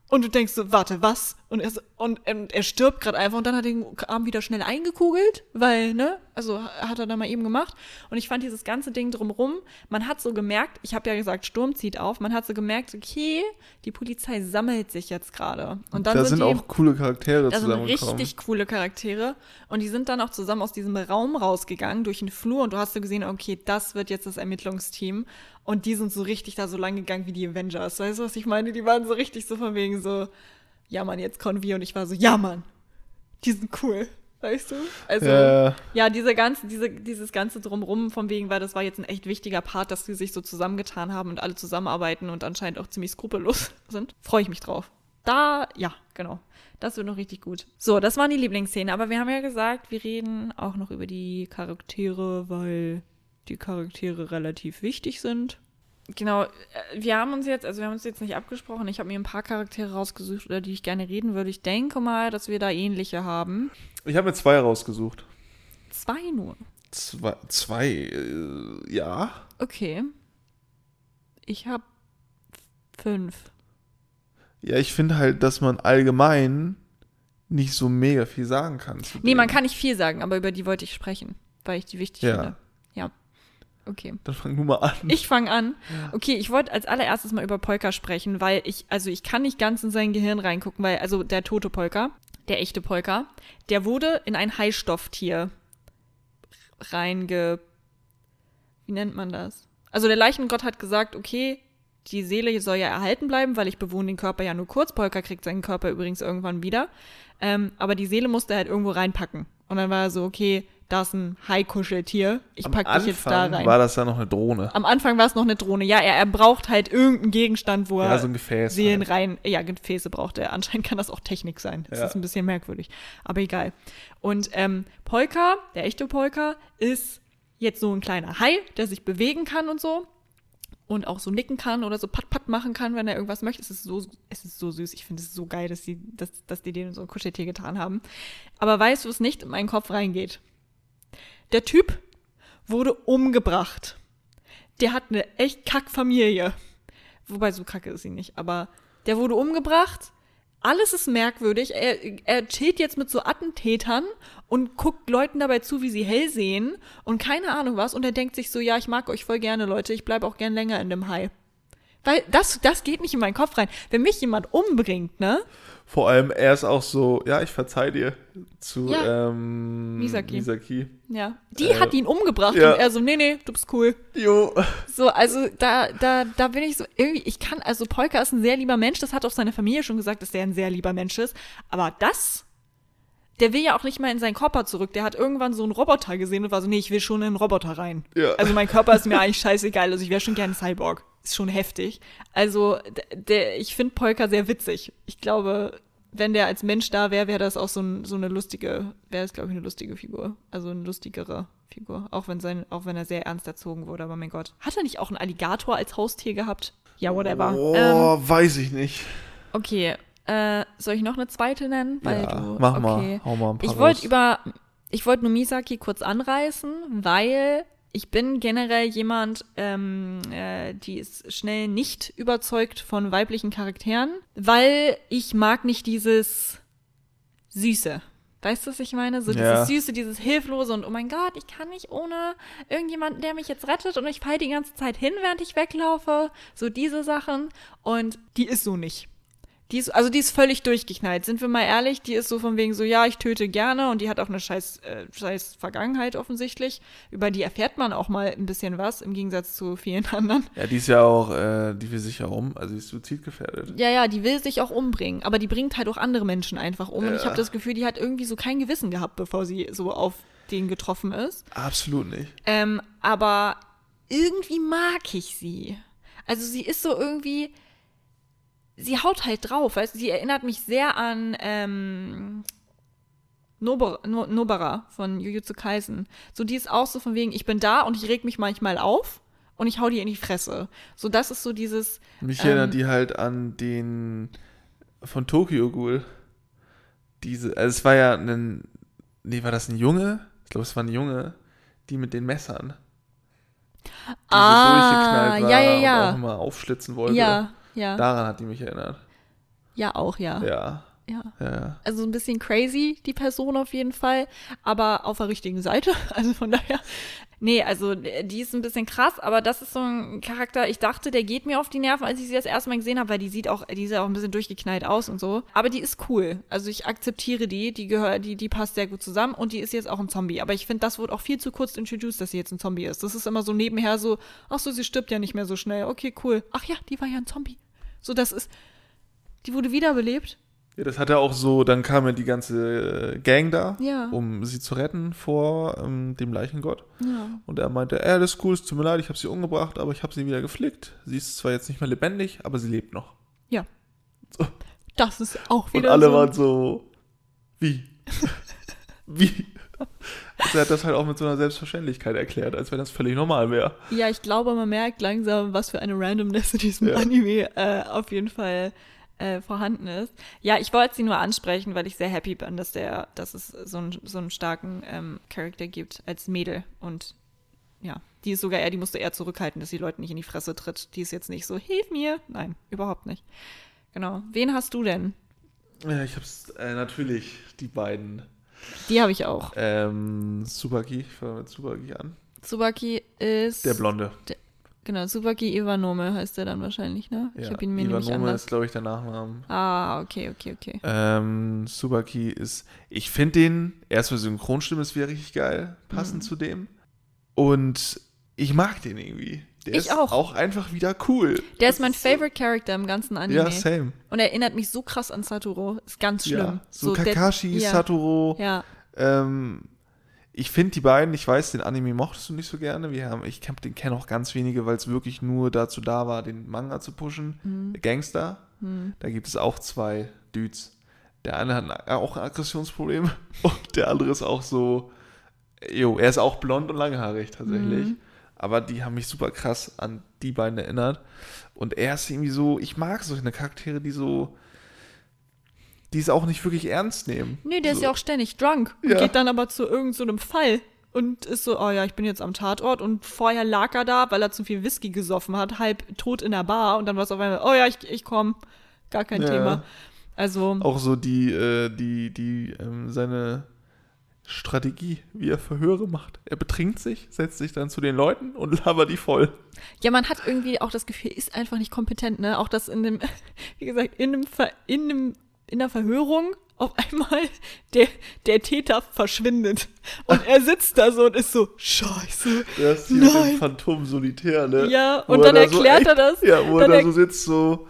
S1: und du denkst so, warte, was? Und er, und, und er stirbt gerade einfach und dann hat er den Arm wieder schnell eingekugelt, weil, ne, also hat er da mal eben gemacht. Und ich fand dieses ganze Ding drumrum, man hat so gemerkt, ich habe ja gesagt, Sturm zieht auf, man hat so gemerkt, okay, die Polizei sammelt sich jetzt gerade. Und dann
S2: da
S1: sind,
S2: sind auch coole Charaktere
S1: da sind richtig coole Charaktere. Und die sind dann auch zusammen aus diesem Raum rausgegangen, durch den Flur und du hast so gesehen, okay, das wird jetzt das Ermittlungsteam. Und die sind so richtig da so lang gegangen wie die Avengers. Weißt du, was ich meine? Die waren so richtig so von wegen so, ja Mann, jetzt wir. Und ich war so, ja Mann, die sind cool. Weißt du? Also, ja, ja diese ganze, diese, dieses ganze Drumrum von wegen, weil das war jetzt ein echt wichtiger Part, dass sie sich so zusammengetan haben und alle zusammenarbeiten und anscheinend auch ziemlich skrupellos [LAUGHS] sind. Freue ich mich drauf. Da, ja, genau. Das wird noch richtig gut. So, das waren die Lieblingsszenen. Aber wir haben ja gesagt, wir reden auch noch über die Charaktere, weil die Charaktere relativ wichtig sind. Genau, äh, wir haben uns jetzt, also wir haben uns jetzt nicht abgesprochen. Ich habe mir ein paar Charaktere rausgesucht, über die ich gerne reden würde. Ich denke mal, dass wir da ähnliche haben.
S2: Ich habe mir zwei rausgesucht.
S1: Zwei nur.
S2: Zwei, zwei äh, ja.
S1: Okay. Ich habe fünf.
S2: Ja, ich finde halt, dass man allgemein nicht so mega viel sagen kann.
S1: nee, denen. man kann nicht viel sagen, aber über die wollte ich sprechen, weil ich die wichtig ja. finde. Ja. Okay.
S2: Dann fang du mal an.
S1: Ich fange an. Okay, ich wollte als allererstes mal über Polka sprechen, weil ich, also ich kann nicht ganz in sein Gehirn reingucken, weil, also der tote Polka, der echte Polka, der wurde in ein Heißstofftier reinge. Wie nennt man das? Also der Leichengott hat gesagt, okay, die Seele soll ja erhalten bleiben, weil ich bewohne den Körper ja nur kurz. Polka kriegt seinen Körper übrigens irgendwann wieder. Ähm, aber die Seele musste halt irgendwo reinpacken. Und dann war er so, okay, da ist ein Hai-Kuscheltier. Ich
S2: Am
S1: pack dich jetzt da
S2: Anfang
S1: rein.
S2: war das ja noch eine Drohne.
S1: Am Anfang war es noch eine Drohne. Ja, er, er braucht halt irgendeinen Gegenstand, wo
S2: Ja,
S1: er
S2: so ein Gefäß.
S1: Seelen
S2: halt.
S1: rein. Ja, Gefäße braucht er. Anscheinend kann das auch Technik sein. Das
S2: Ja.
S1: ist ein bisschen merkwürdig. Aber egal. Und ähm, Polka, der echte Polka, ist jetzt so ein kleiner Hai, der sich bewegen kann und so. Und auch so nicken kann oder so Pat-Pat machen kann, wenn er irgendwas möchte. Es ist so, es ist so süß. Ich finde es so geil, dass die, dass, dass die den so ein Kuscheltier getan haben. Aber weißt du, es nicht in meinen Kopf reingeht? Der Typ wurde umgebracht. Der hat eine echt Kackfamilie. Wobei so kacke ist sie nicht, aber der wurde umgebracht. Alles ist merkwürdig. Er, er chillt jetzt mit so Attentätern und guckt Leuten dabei zu, wie sie hell sehen und keine Ahnung was. Und er denkt sich so, ja, ich mag euch voll gerne, Leute. Ich bleib auch gern länger in dem Hai. Weil das, das geht nicht in meinen Kopf rein. Wenn mich jemand umbringt, ne?
S2: Vor allem, er ist auch so, ja, ich verzeih dir zu
S1: Ja.
S2: ähm,
S1: Misaki.
S2: Misaki.
S1: Ja. Die
S2: Äh,
S1: hat ihn umgebracht
S2: ja.
S1: und er so, nee, nee, du bist cool.
S2: Jo.
S1: So, also da, da, da bin ich so, irgendwie, ich kann, also Polka ist ein sehr lieber Mensch, das hat auch seine Familie schon gesagt, dass der ein sehr lieber Mensch ist. Aber das, der will ja auch nicht mal in seinen Körper zurück. Der hat irgendwann so einen Roboter gesehen und war so, nee, ich will schon in einen Roboter rein.
S2: Ja.
S1: Also mein Körper ist mir [LAUGHS] eigentlich scheißegal, also ich wäre schon gerne Cyborg. Ist schon heftig. Also, der, ich finde Polka sehr witzig. Ich glaube, wenn der als Mensch da wäre, wäre das auch so, ein, so eine lustige, wäre das, glaube ich, eine lustige Figur. Also eine lustigere Figur. Auch wenn sein, auch wenn er sehr ernst erzogen wurde, aber mein Gott. Hat er nicht auch einen Alligator als Haustier gehabt? Ja, whatever.
S2: Oh,
S1: Ähm,
S2: weiß ich nicht.
S1: okay. Äh, soll ich noch eine zweite nennen? Weil
S2: ja,
S1: du,
S2: mach
S1: okay.
S2: mal. Hau mal ein paar
S1: Ich wollte über, ich wollte nur Misaki kurz anreißen, weil ich bin generell jemand, ähm, äh, die ist schnell nicht überzeugt von weiblichen Charakteren, weil ich mag nicht dieses Süße. Weißt du, was ich meine? So
S2: Ja.
S1: dieses Süße, dieses Hilflose und oh mein Gott, ich kann nicht ohne irgendjemanden, der mich jetzt rettet und ich fall die ganze Zeit hin, während ich weglaufe. So diese Sachen. Und die ist so nicht. Die ist, also die ist völlig durchgeknallt. Sind wir mal ehrlich, die ist so von wegen so, ja, ich töte gerne und die hat auch eine scheiß, äh, scheiß Vergangenheit offensichtlich. Über die erfährt man auch mal ein bisschen was, im Gegensatz zu vielen [LAUGHS] anderen.
S2: Ja, die ist ja auch, äh, die will sich ja um, also die ist suizidgefährdet.
S1: Ja, ja, die will sich auch umbringen, aber die bringt halt auch andere Menschen einfach um. Und ich
S2: Ja.
S1: habe das Gefühl, die hat irgendwie so kein Gewissen gehabt, bevor sie so auf den getroffen ist.
S2: Absolut nicht.
S1: Ähm, aber irgendwie mag ich sie. Also sie ist so irgendwie, sie haut halt drauf, weißt du, sie erinnert mich sehr an ähm, Nober, no, Nobara von Jujutsu Kaisen. So die ist auch so von wegen, ich bin da und ich reg mich manchmal auf und ich hau die in die Fresse. So das ist so dieses,
S2: Mich
S1: Ähm.
S2: erinnert die halt an den von Tokyo Ghoul. Diese, also es war ja ein, nee, war das ein Junge? Ich glaube, es war ein Junge, die mit den Messern. Die
S1: Ah,
S2: so durchgeknallt war
S1: ja, ja, ja.
S2: und auch immer aufschlitzen wollte.
S1: ja, ja,
S2: Daran hat die mich erinnert.
S1: ja auch, ja.
S2: Ja,
S1: ja.
S2: ja.
S1: Also ein bisschen crazy, die Person auf jeden Fall, aber auf der richtigen Seite. [LAUGHS] Also von daher. Nee, also die ist ein bisschen krass, aber das ist so ein Charakter, ich dachte, der geht mir auf die Nerven, als ich sie das erste Mal gesehen habe, weil die sieht auch, die sieht auch ein bisschen durchgeknallt aus und so. Aber die ist cool. Also ich akzeptiere die, die gehört, die, die passt sehr gut zusammen und die ist jetzt auch ein Zombie. Aber ich finde, das wurde auch viel zu kurz introduced, dass sie jetzt ein Zombie ist. Das ist immer so nebenher so, ach so, sie stirbt ja nicht mehr so schnell. Okay, cool. Ach ja, die war ja ein Zombie. So, das ist, die wurde wiederbelebt.
S2: Ja, das hat er auch so, dann kam ja die ganze äh, Gang da,
S1: Ja.
S2: um sie zu retten vor ähm, dem Leichengott.
S1: Ja.
S2: Und er meinte, äh, das ist cool, es tut mir leid, ich habe sie umgebracht, aber ich habe sie wieder geflickt. Sie ist zwar jetzt nicht mehr lebendig, aber sie lebt noch.
S1: Ja.
S2: So.
S1: Das ist auch
S2: Und
S1: wieder
S2: alle
S1: so.
S2: waren so, wie? [LAUGHS] wie? Also er hat das halt auch mit so einer Selbstverständlichkeit erklärt, als wenn das völlig normal wäre.
S1: Ja, ich glaube, man merkt langsam, was für eine Randomness in diesem
S2: Ja.
S1: Anime äh, auf jeden Fall äh, vorhanden ist. Ja, ich wollte sie nur ansprechen, weil ich sehr happy bin, dass der, dass es so, einen so einen starken ähm, Charakter gibt als Mädel und ja, die ist sogar eher, die musste eher zurückhalten, dass die Leute nicht in die Fresse tritt. Die ist jetzt nicht so, hilf mir. Nein, überhaupt nicht. Genau. Wen hast du denn?
S2: Ja, ich hab's äh, natürlich die beiden.
S1: Die habe ich auch.
S2: Ähm, Subaki, ich fange mit Subaki an.
S1: Tsubaki ist.
S2: Der Blonde.
S1: Genau, Tsubaki Iwanome heißt der dann wahrscheinlich, ne? ich
S2: Ja,
S1: habe ihn mir nämlich
S2: Iwanome
S1: anders.
S2: ist, glaube ich, der Nachname.
S1: Ah, okay, okay, okay.
S2: Ähm, Subaki ist, ich finde den, erstmal Synchronstimme ist wieder richtig geil, passend
S1: Mhm.
S2: zu dem. Und ich mag den irgendwie. Der
S1: Ich
S2: ist
S1: auch.
S2: auch einfach wieder cool.
S1: Der
S2: Das
S1: ist mein
S2: so-
S1: Favorite Character im ganzen Anime.
S2: Ja, same.
S1: Und er erinnert mich so krass an Satoru. Ist ganz schlimm.
S2: Ja, so,
S1: der-
S2: Kakashi,
S1: ja,
S2: Satoru.
S1: Ja,
S2: Ähm, ich finde die beiden, ich weiß, den Anime mochtest du nicht so gerne. Wir haben, ich den kenne auch ganz wenige, weil es wirklich nur dazu da war, den Manga zu pushen.
S1: Mhm.
S2: Gangster.
S1: Hm.
S2: Da gibt es auch zwei Dudes. Der eine hat auch ein Aggressionsproblem [LAUGHS] und der andere ist auch so, jo, er ist auch blond und langhaarig tatsächlich.
S1: Mhm.
S2: Aber die haben mich super krass an die beiden erinnert. Und er ist irgendwie so, ich mag solche Charaktere, die so, die es auch nicht wirklich ernst nehmen.
S1: Nee, der
S2: so.
S1: ist ja auch ständig drunk und
S2: Ja.
S1: geht dann aber zu irgendeinem so einem Fall und ist so, oh ja, ich bin jetzt am Tatort und vorher lag er da, weil er zu viel Whisky gesoffen hat, halb tot in der Bar und dann war es auf einmal, oh ja, ich, ich komm, gar kein
S2: Ja.
S1: Thema. Also,
S2: Auch so die, äh, die, die, ähm, seine Strategie, wie er Verhöre macht. Er betrinkt sich, setzt sich dann zu den Leuten und [LAUGHS] labert die voll.
S1: ja, man hat irgendwie auch das Gefühl, er ist einfach nicht kompetent, ne? Auch das in dem, [LAUGHS] wie gesagt, in Ver, in dem, in der Verhörung auf einmal [LAUGHS] der, der Täter verschwindet und er sitzt da so und ist so, scheiße.
S2: Das ist hier
S1: Nein.
S2: Phantom Solitär, ne?
S1: Ja,
S2: Wo
S1: und
S2: er
S1: dann
S2: da so
S1: erklärt
S2: echt-
S1: er das.
S2: Ja, wo er da
S1: er-
S2: so sitzt, so.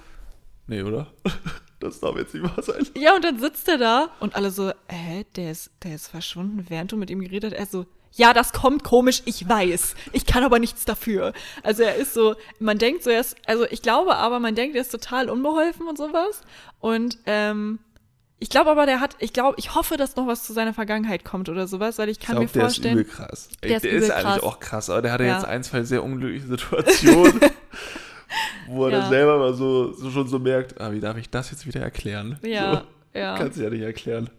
S2: Nee, oder? [LAUGHS] Das darf jetzt nicht wahr sein.
S1: Ja, und dann sitzt er da und alle so, äh, der ist, der ist verschwunden, während du mit ihm geredet hast. Er so, ja, das kommt komisch, ich weiß. Ich kann aber nichts dafür. Also er ist so, man denkt so, er ist, also ich glaube aber, man denkt, er ist total unbeholfen und sowas. Und ähm, ich glaube aber, der hat, ich glaube, ich hoffe, dass noch was zu seiner Vergangenheit kommt oder sowas, weil ich
S2: Ich
S1: kann
S2: glaube,
S1: mir
S2: der ist
S1: vorstellen.
S2: übel krass.
S1: Der
S2: der
S1: ist
S2: ist,
S1: übel
S2: eigentlich
S1: krass.
S2: auch krass, aber der hatte
S1: Ja.
S2: jetzt ein, zwei sehr unglückliche [LAUGHS] Situationen, wo er
S1: Ja.
S2: dann selber mal so, so schon so merkt, ah, wie darf ich das jetzt wieder erklären?
S1: Ja,
S2: so,
S1: ja.
S2: Kannst du ja nicht erklären.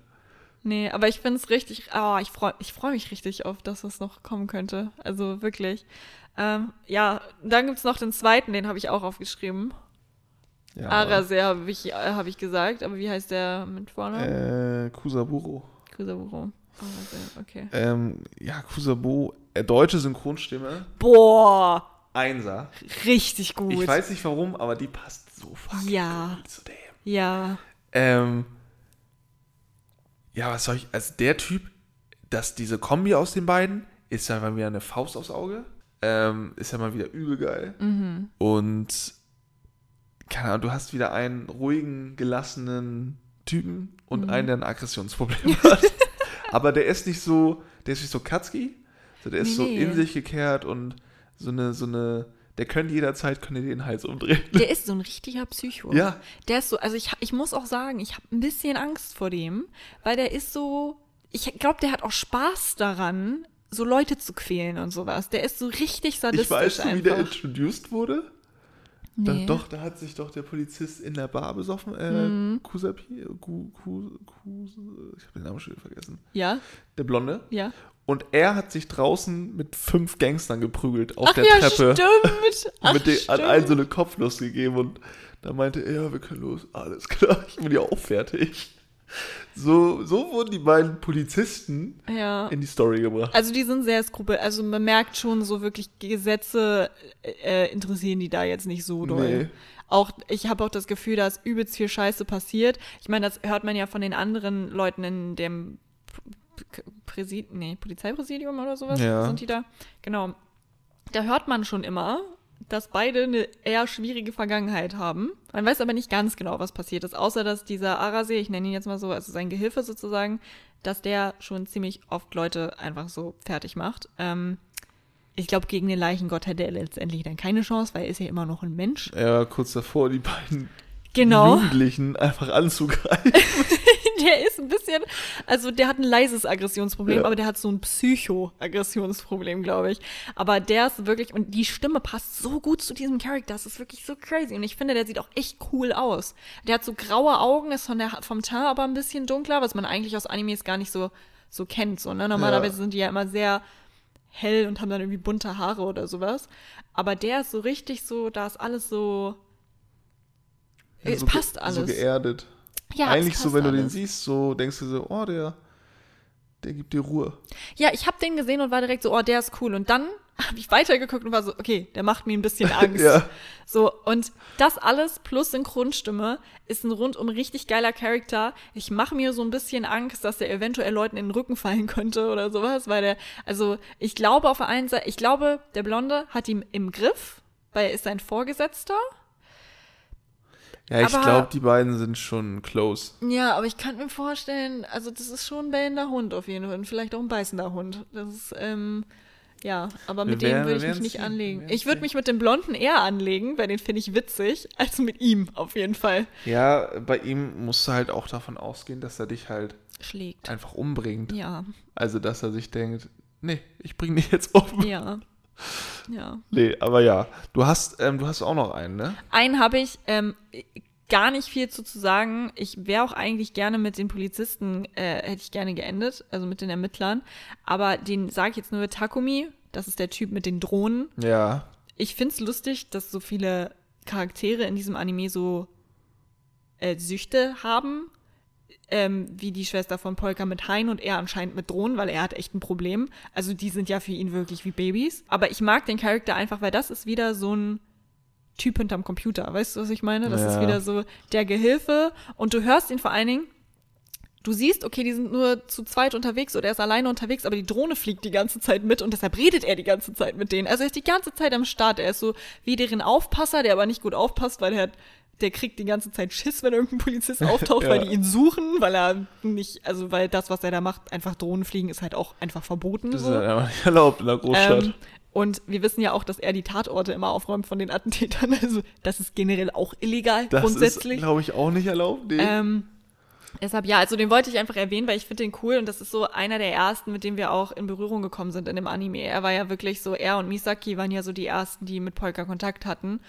S1: Nee, aber ich finde es richtig, oh, ich freue ich freu mich richtig auf das, was noch kommen könnte. Also wirklich. Ähm, ja, dann gibt's noch den zweiten, den habe ich auch aufgeschrieben.
S2: Ja,
S1: Arase habe ich, äh, hab ich gesagt, aber wie heißt der mit vorne?
S2: Äh, Kusaburo.
S1: Kusaburo. Arase, okay.
S2: Ähm, ja, Kusabo, äh, deutsche Synchronstimme,
S1: Boah,
S2: Einser.
S1: richtig gut.
S2: Ich weiß nicht warum, aber die passt so fucking
S1: Ja.
S2: gut zu dem.
S1: Ja,
S2: Ähm, ja, was soll ich, also der Typ, dass diese Kombi aus den beiden ist ja mal wieder eine Faust aufs Auge. Ähm, ist ja mal wieder übel geil.
S1: mhm.
S2: Und keine Ahnung, du hast wieder einen ruhigen, gelassenen Typen und
S1: Mhm.
S2: einen, der ein Aggressionsproblem [LAUGHS] hat. Aber der ist nicht so, der ist nicht so Katzki. So, der ist
S1: Nee,
S2: so in sich gekehrt und so eine, so eine, der könnte jederzeit, könnte den Hals umdrehen.
S1: Der ist so ein richtiger Psycho.
S2: Ja.
S1: Der ist so, also ich, ich muss auch sagen, ich habe ein bisschen Angst vor dem, weil der ist so, ich glaube, der hat auch Spaß daran, so Leute zu quälen und sowas. Der ist so richtig sadistisch
S2: Ich weiß schon, wie
S1: einfach.
S2: der introduced wurde. Da,
S1: Nee.
S2: doch, da hat sich doch der Polizist in der Bar besoffen. Äh,
S1: Mhm.
S2: Kusapi, Ku, Ku, Ku, ich habe den Namen schon wieder vergessen.
S1: Ja,
S2: Der Blonde.
S1: ja.
S2: Und er hat sich draußen mit fünf Gangstern geprügelt auf
S1: Ach
S2: der
S1: ja,
S2: Treppe.
S1: stimmt. [LAUGHS] Ach,
S2: mit den,
S1: stimmt.
S2: allen so eine Kopflust gegeben und da meinte er, ja, wir können los. Alles klar, ich bin ja auch fertig. So, so wurden die beiden Polizisten
S1: Ja.
S2: in die Story gebracht.
S1: Also die sind sehr skrupel. Also man merkt schon, so wirklich Gesetze äh, interessieren die da jetzt nicht so doll.
S2: Nee.
S1: Auch ich habe auch das Gefühl, dass übelst viel Scheiße passiert. Ich meine, das hört man ja von den anderen Leuten in dem Präsid nee, Polizeipräsidium oder sowas
S2: Ja.
S1: sind die da. Genau. Da hört man schon immer, dass beide eine eher schwierige Vergangenheit haben. Man weiß aber nicht ganz genau, was passiert ist, außer dass dieser Arase, ich nenne ihn jetzt mal so, also sein Gehilfe sozusagen, dass der schon ziemlich oft Leute einfach so fertig macht. Ähm, ich glaube, gegen den Leichengott hätte er letztendlich dann keine Chance, weil er ist ja immer noch ein Mensch.
S2: Er war kurz davor, die beiden
S1: Genau.
S2: Jugendlichen einfach anzugreifen. [LAUGHS]
S1: Der ist ein bisschen, also der hat ein leises Aggressionsproblem,
S2: Ja.
S1: aber der hat so ein Psycho-Aggressionsproblem, glaube ich. Aber der ist wirklich, und die Stimme passt so gut zu diesem Charakter, das ist wirklich so crazy. Und ich finde, der sieht auch echt cool aus. Der hat so graue Augen, ist von der, vom Teint aber ein bisschen dunkler, was man eigentlich aus Animes gar nicht so, so kennt. So, ne? Normalerweise
S2: Ja.
S1: sind die ja immer sehr hell und haben dann irgendwie bunte Haare oder sowas. Aber der ist so richtig so, da ist alles so. es
S2: so
S1: passt alles.
S2: So geerdet.
S1: Ja,
S2: Eigentlich so, wenn du den
S1: alles.
S2: siehst, so denkst du so, oh, der, der gibt dir Ruhe.
S1: Ja, ich habe den gesehen und war direkt so, oh, der ist cool. Und dann [LAUGHS] habe ich weitergeguckt und war so, okay, der macht mir ein bisschen [LAUGHS] Angst.
S2: Ja.
S1: So, und das alles plus Synchronstimme ist ein rundum richtig geiler Charakter. Ich mache mir so ein bisschen Angst, dass der eventuell Leuten in den Rücken fallen könnte [LAUGHS] oder sowas, weil der, also ich glaube auf der einen Seite, ich glaube, der Blonde hat ihn im Griff, weil er ist sein Vorgesetzter.
S2: Ja, ich glaube, die beiden sind schon close.
S1: Ja, aber ich kann mir vorstellen, also das ist schon ein bellender Hund auf jeden Fall. Und vielleicht auch ein beißender Hund. Das ist, ähm, ja, aber mit
S2: Wir
S1: dem würde ich mich nicht anlegen. Ich würde mich mit dem Blonden eher anlegen, weil den finde ich witzig, [LAUGHS] als mit ihm auf jeden Fall.
S2: Ja, bei ihm musst du halt auch davon ausgehen, dass er dich halt
S1: Schlägt.
S2: einfach umbringt.
S1: Ja,
S2: Also, dass er sich denkt, nee, ich bring dich jetzt um.
S1: ja. Ja.
S2: Nee, aber ja. Du hast, ähm, du hast auch noch einen, ne?
S1: Einen habe ich ähm, gar nicht viel zu, zu sagen. Ich wäre auch eigentlich gerne mit den Polizisten, äh, hätte ich gerne geendet, also mit den Ermittlern. Aber den sage ich jetzt nur Takumi, das ist der Typ mit den Drohnen.
S2: Ja.
S1: Ich finde es lustig, dass so viele Charaktere in diesem Anime so äh, Süchte haben. Ähm, wie die Schwester von Polka mit Hein und er anscheinend mit Drohnen, weil er hat echt ein Problem. Also die sind ja für ihn wirklich wie Babys. Aber ich mag den Charakter einfach, weil das ist wieder so ein Typ hinterm Computer. Weißt du, was ich meine? Das ist
S2: Ja.
S1: wieder so der Gehilfe. Und du hörst ihn vor allen Dingen, du siehst, okay, die sind nur zu zweit unterwegs oder er ist alleine unterwegs, aber die Drohne fliegt die ganze Zeit mit und deshalb redet er die ganze Zeit mit denen. Also er ist die ganze Zeit am Start. Er ist so wie deren Aufpasser, der aber nicht gut aufpasst, weil er hat, der kriegt die ganze Zeit Schiss, wenn irgendein Polizist [LAUGHS] auftaucht,
S2: Ja.
S1: weil die ihn suchen, weil er nicht, also weil das, was er da macht, einfach Drohnen fliegen, ist halt auch einfach verboten.
S2: Das
S1: so.
S2: ist halt einfach nicht erlaubt in der Großstadt.
S1: Ähm, und wir wissen ja auch, dass er die Tatorte immer aufräumt von den Attentätern. [LAUGHS] Also das ist generell auch illegal
S2: das
S1: grundsätzlich.
S2: ist, glaube ich, auch nicht erlaubt. Nee.
S1: Ähm, deshalb ja, also den wollte ich einfach erwähnen, weil ich finde den cool und das ist so einer der ersten, mit dem wir auch in Berührung gekommen sind in dem Anime. Er war ja wirklich so, er und Misaki waren ja so die ersten, die mit Polka Kontakt hatten.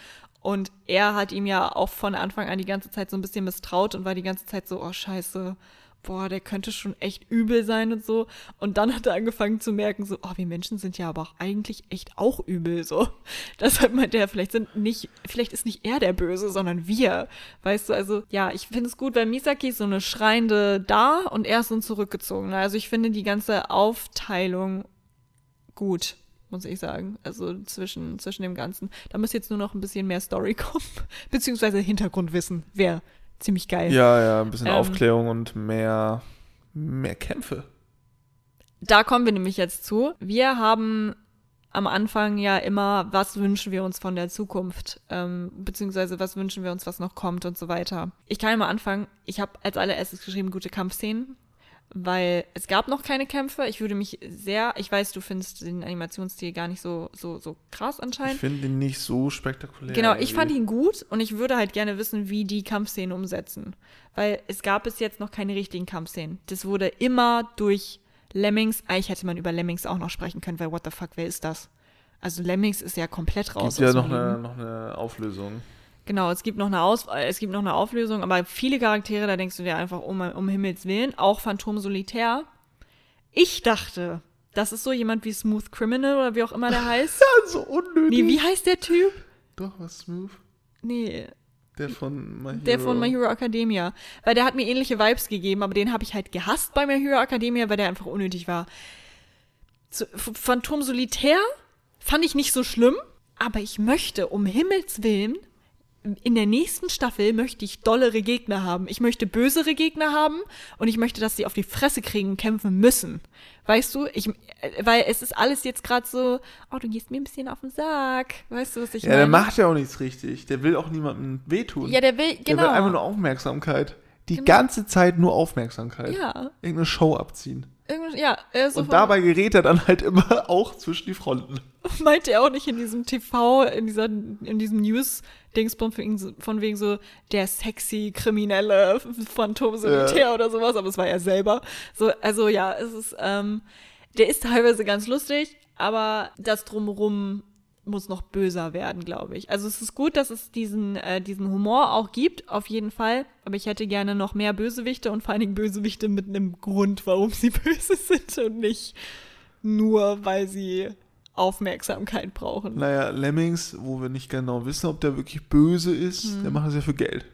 S1: Und er hat ihm ja auch von Anfang an die ganze Zeit so ein bisschen misstraut und war die ganze Zeit so, oh scheiße, boah, der könnte schon echt übel sein und so. Und dann hat er angefangen zu merken, so, oh, wir Menschen sind ja aber auch eigentlich echt auch übel, so. [LAUGHS] Deshalb meinte er, vielleicht sind nicht, vielleicht ist nicht er der Böse, sondern wir. Weißt du, also, ja, ich finde es gut, weil Misaki ist so eine schreiende da und er ist so ein zurückgezogener. Also ich finde die ganze Aufteilung gut. Muss ich sagen. Also zwischen, zwischen dem Ganzen. Da muss jetzt nur noch ein bisschen mehr Story [LAUGHS] kommen. Beziehungsweise Hintergrundwissen. Wäre ziemlich geil.
S2: ja, ja, ein bisschen
S1: ähm,
S2: Aufklärung und mehr, mehr Kämpfe.
S1: Da kommen wir nämlich jetzt zu. Wir haben am Anfang ja immer, was wünschen wir uns von der Zukunft, ähm, beziehungsweise was wünschen wir uns, was noch kommt und so weiter. Ich kann ja mal anfangen. Ich habe als allererstes geschrieben gute Kampfszenen, weil es gab noch keine Kämpfe. Ich würde mich sehr, ich weiß, du findest den Animationsstil gar nicht so so so krass
S2: Ich
S1: anscheinend.
S2: finde ihn nicht so spektakulär.
S1: Genau, ich fand
S2: irgendwie.
S1: ihn gut und ich würde halt gerne wissen, wie die Kampfszenen umsetzen. Weil es gab bis jetzt noch keine richtigen Kampfszenen. Das wurde immer durch Lemmings, eigentlich hätte man über Lemmings auch noch sprechen können, weil what the fuck, wer ist das? Also Lemmings ist ja komplett raus.
S2: Gibt ja noch eine, noch eine Auflösung.
S1: Genau, es gibt noch eine Aus äh, es gibt noch eine Auflösung, aber viele Charaktere, da denkst du dir einfach um, um Himmels Willen, auch Phantom Solitär. Ich dachte, das ist so jemand wie Smooth Criminal oder wie auch immer der [LAUGHS] heißt.
S2: Ja, so unnötig.
S1: Nee, wie heißt der Typ?
S2: Doch, was Smooth.
S1: Nee,
S2: Der von My Hero.
S1: Der von My Hero Academia. Weil der hat mir ähnliche Vibes gegeben, aber den habe ich halt gehasst bei My Hero Academia, weil der einfach unnötig war. Ph- Phantom Solitär fand ich nicht so schlimm, aber ich möchte um Himmels Willen in der nächsten Staffel möchte ich dollere Gegner haben. Ich möchte bösere Gegner haben und ich möchte, dass sie auf die Fresse kriegen und kämpfen müssen. Weißt du, ich, äh, weil es ist alles jetzt gerade so, oh, du gehst mir ein bisschen auf den Sack. Weißt du, was ich
S2: Ja,
S1: meine?
S2: der macht ja auch nichts richtig. Der will auch niemandem wehtun.
S1: ja, der will,
S2: Der
S1: genau.
S2: will einfach nur Aufmerksamkeit. Die
S1: Genau.
S2: ganze Zeit nur Aufmerksamkeit.
S1: ja,
S2: Irgendeine Show abziehen.
S1: irgendwie, ja, so
S2: Und dabei gerät er dann halt immer [LAUGHS] auch zwischen die Fronten. [LAUGHS]
S1: meinte er auch nicht in diesem TV, in dieser, in diesem News-Dings von, wegen so- von wegen so der sexy kriminelle Phantom Solitär oder sowas, aber es war er selber. So, also ja, es ist, ähm, der ist teilweise ganz lustig, aber das drumherum muss noch böser werden, glaube ich. Also es ist gut, dass es diesen, äh, diesen Humor auch gibt, auf jeden Fall. Aber ich hätte gerne noch mehr Bösewichte und vor allen Dingen Bösewichte mit einem Grund, warum sie [LAUGHS] böse sind und nicht nur, weil sie Aufmerksamkeit brauchen.
S2: Naja, Lemmings, wo wir nicht genau wissen, ob der wirklich böse ist,
S1: Mhm.
S2: der macht das ja für Geld.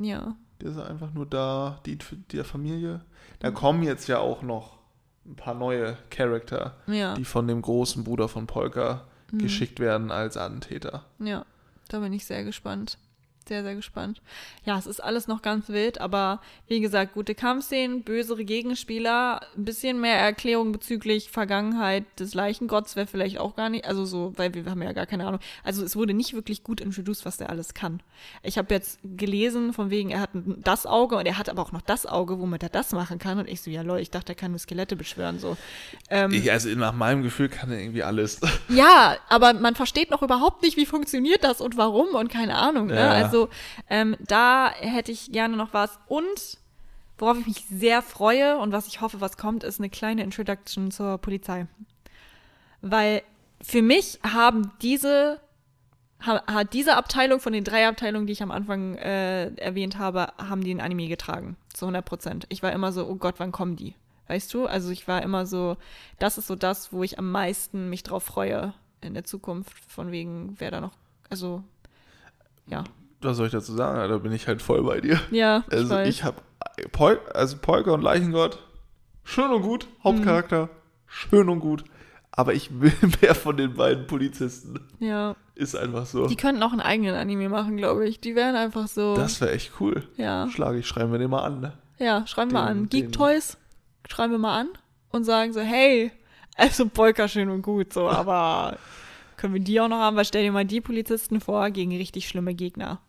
S1: Ja.
S2: Der ist einfach nur da, dient für der Familie. Da kommen jetzt ja auch noch ein paar neue Charakter,
S1: Ja.
S2: die von dem großen Bruder von Polka
S1: Mhm.
S2: geschickt werden als Attentäter.
S1: Ja. Da bin ich sehr gespannt. Sehr, sehr gespannt. Ja, es ist alles noch ganz wild, aber wie gesagt, gute Kampfszenen, bösere Gegenspieler, ein bisschen mehr Erklärung bezüglich Vergangenheit des Leichengotts wäre vielleicht auch gar nicht, also so, weil wir haben ja gar keine Ahnung. Also es wurde nicht wirklich gut introduced, was der alles kann. Ich habe jetzt gelesen, von wegen, er hat das Auge und er hat aber auch noch das Auge, womit er das machen kann. Und ich so, ja lol, ich dachte, er kann nur Skelette beschwören. So.
S2: Ähm, ich, also nach meinem Gefühl kann er irgendwie alles.
S1: Ja, aber man versteht noch überhaupt nicht, wie funktioniert das und warum und keine Ahnung. Ne? Ja. Also also ähm, da hätte ich gerne noch was. Und worauf ich mich sehr freue und was ich hoffe, was kommt, ist eine kleine Introduction zur Polizei. Weil für mich haben diese hat diese Abteilung von den drei Abteilungen, die ich am Anfang äh, erwähnt habe, haben die ein Anime getragen. Zu 100 Prozent. Ich war immer so, oh Gott, wann kommen die? Weißt du? Also ich war immer so, das ist so das, wo ich am meisten mich drauf freue in der Zukunft, von wegen, wer da noch, also, ja
S2: was soll ich dazu sagen? Da bin ich halt voll bei dir.
S1: Ja.
S2: Also ich, ich habe Pol also Polka und Leichengott, schön und gut, Hauptcharakter, mhm. schön und gut. Aber ich will [LAUGHS] mehr von den beiden Polizisten.
S1: Ja.
S2: Ist einfach so.
S1: Die könnten auch einen eigenen Anime machen, glaube ich. Die wären einfach so.
S2: Das wäre echt cool.
S1: Ja.
S2: Schlage ich, schreiben wir den mal an, ne?
S1: Ja, schreiben wir an. Geek Toys schreiben wir mal an und sagen so, hey, [LAUGHS] also Polka schön und gut, so, aber [LAUGHS] können wir die auch noch haben? Weil stell dir mal die Polizisten vor gegen richtig schlimme Gegner.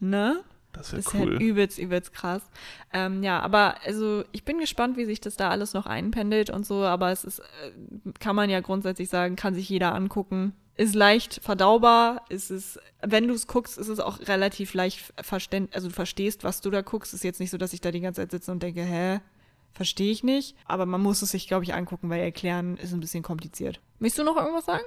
S1: Ne?
S2: Das wäre
S1: cool.
S2: Ist halt
S1: übelst, übelst krass. Ähm, ja, aber also ich bin gespannt, wie sich das da alles noch einpendelt und so, aber es ist, äh, kann man ja grundsätzlich sagen, kann sich jeder angucken. Ist leicht verdaubar, ist es, wenn du es guckst, ist es auch relativ leicht verständ, also du verstehst, was du da guckst. Ist jetzt nicht so, dass ich da die ganze Zeit sitze und denke, hä, verstehe ich nicht. Aber man muss es sich, glaube ich, angucken, weil erklären ist ein bisschen kompliziert. Möchtest du noch irgendwas sagen?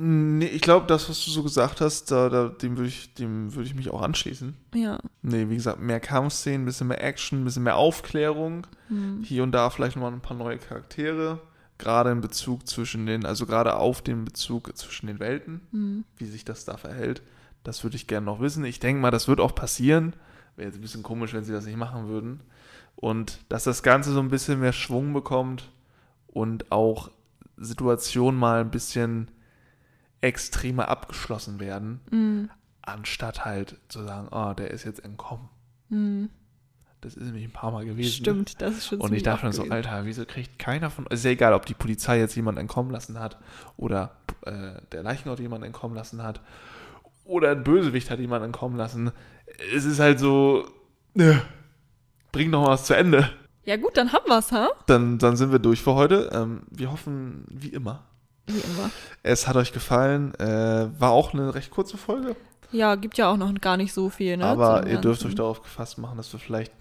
S2: Nee, ich glaube, das, was du so gesagt hast, da, da, dem würde ich, würd ich mich auch anschließen.
S1: Ja.
S2: Nee, wie gesagt, mehr Kampfszenen, ein bisschen mehr Action, ein bisschen mehr Aufklärung.
S1: Mhm.
S2: Hier und da vielleicht nochmal ein paar neue Charaktere. Gerade in Bezug zwischen den, also gerade auf den Bezug zwischen den Welten,
S1: mhm.
S2: wie sich das da verhält. Das würde ich gerne noch wissen. Ich denke mal, das wird auch passieren. Wäre jetzt ein bisschen komisch, wenn sie das nicht machen würden. Und dass das Ganze so ein bisschen mehr Schwung bekommt und auch Situationen mal ein bisschen extremer abgeschlossen werden,
S1: mhm.
S2: anstatt halt zu sagen, oh, der ist jetzt entkommen.
S1: Mhm.
S2: Das ist nämlich ein paar Mal gewesen.
S1: Stimmt, das ist schon
S2: Und ich dachte mir so, Alter, wieso kriegt keiner von. Es ist ja egal, ob die Polizei jetzt jemanden entkommen lassen hat oder äh, der Leichenort jemanden entkommen lassen hat oder ein Bösewicht hat jemanden entkommen lassen. Es ist halt so. Äh, bring doch mal was zu Ende.
S1: Ja, gut, dann haben wir's, ha?
S2: Dann, dann sind wir durch für heute. Ähm, wir hoffen, wie immer,
S1: wie immer.
S2: Es hat euch gefallen. Äh, war auch eine recht kurze Folge.
S1: Ja, gibt ja auch noch gar nicht so viel, ne?
S2: Aber ihr dürft euch darauf gefasst machen, dass wir vielleicht,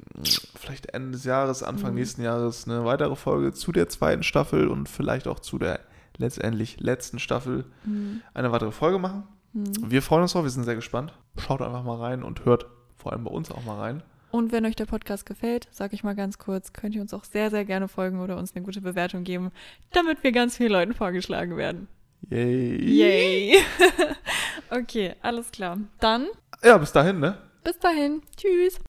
S2: vielleicht Ende des Jahres, Anfang mhm. nächsten Jahres eine weitere Folge zu der zweiten Staffel und vielleicht auch zu der letztendlich letzten Staffel
S1: mhm.
S2: eine weitere Folge machen.
S1: Mhm.
S2: Wir freuen uns drauf, wir sind sehr gespannt. Schaut einfach mal rein und hört vor allem bei uns auch mal rein.
S1: Und wenn euch der Podcast gefällt, sage ich mal ganz kurz, könnt ihr uns auch sehr, sehr gerne folgen oder uns eine gute Bewertung geben, damit wir ganz vielen Leuten vorgeschlagen werden.
S2: Yay.
S1: Yay. [LAUGHS] okay, alles klar. Dann.
S2: Ja, bis dahin, ne?
S1: Bis dahin. Tschüss.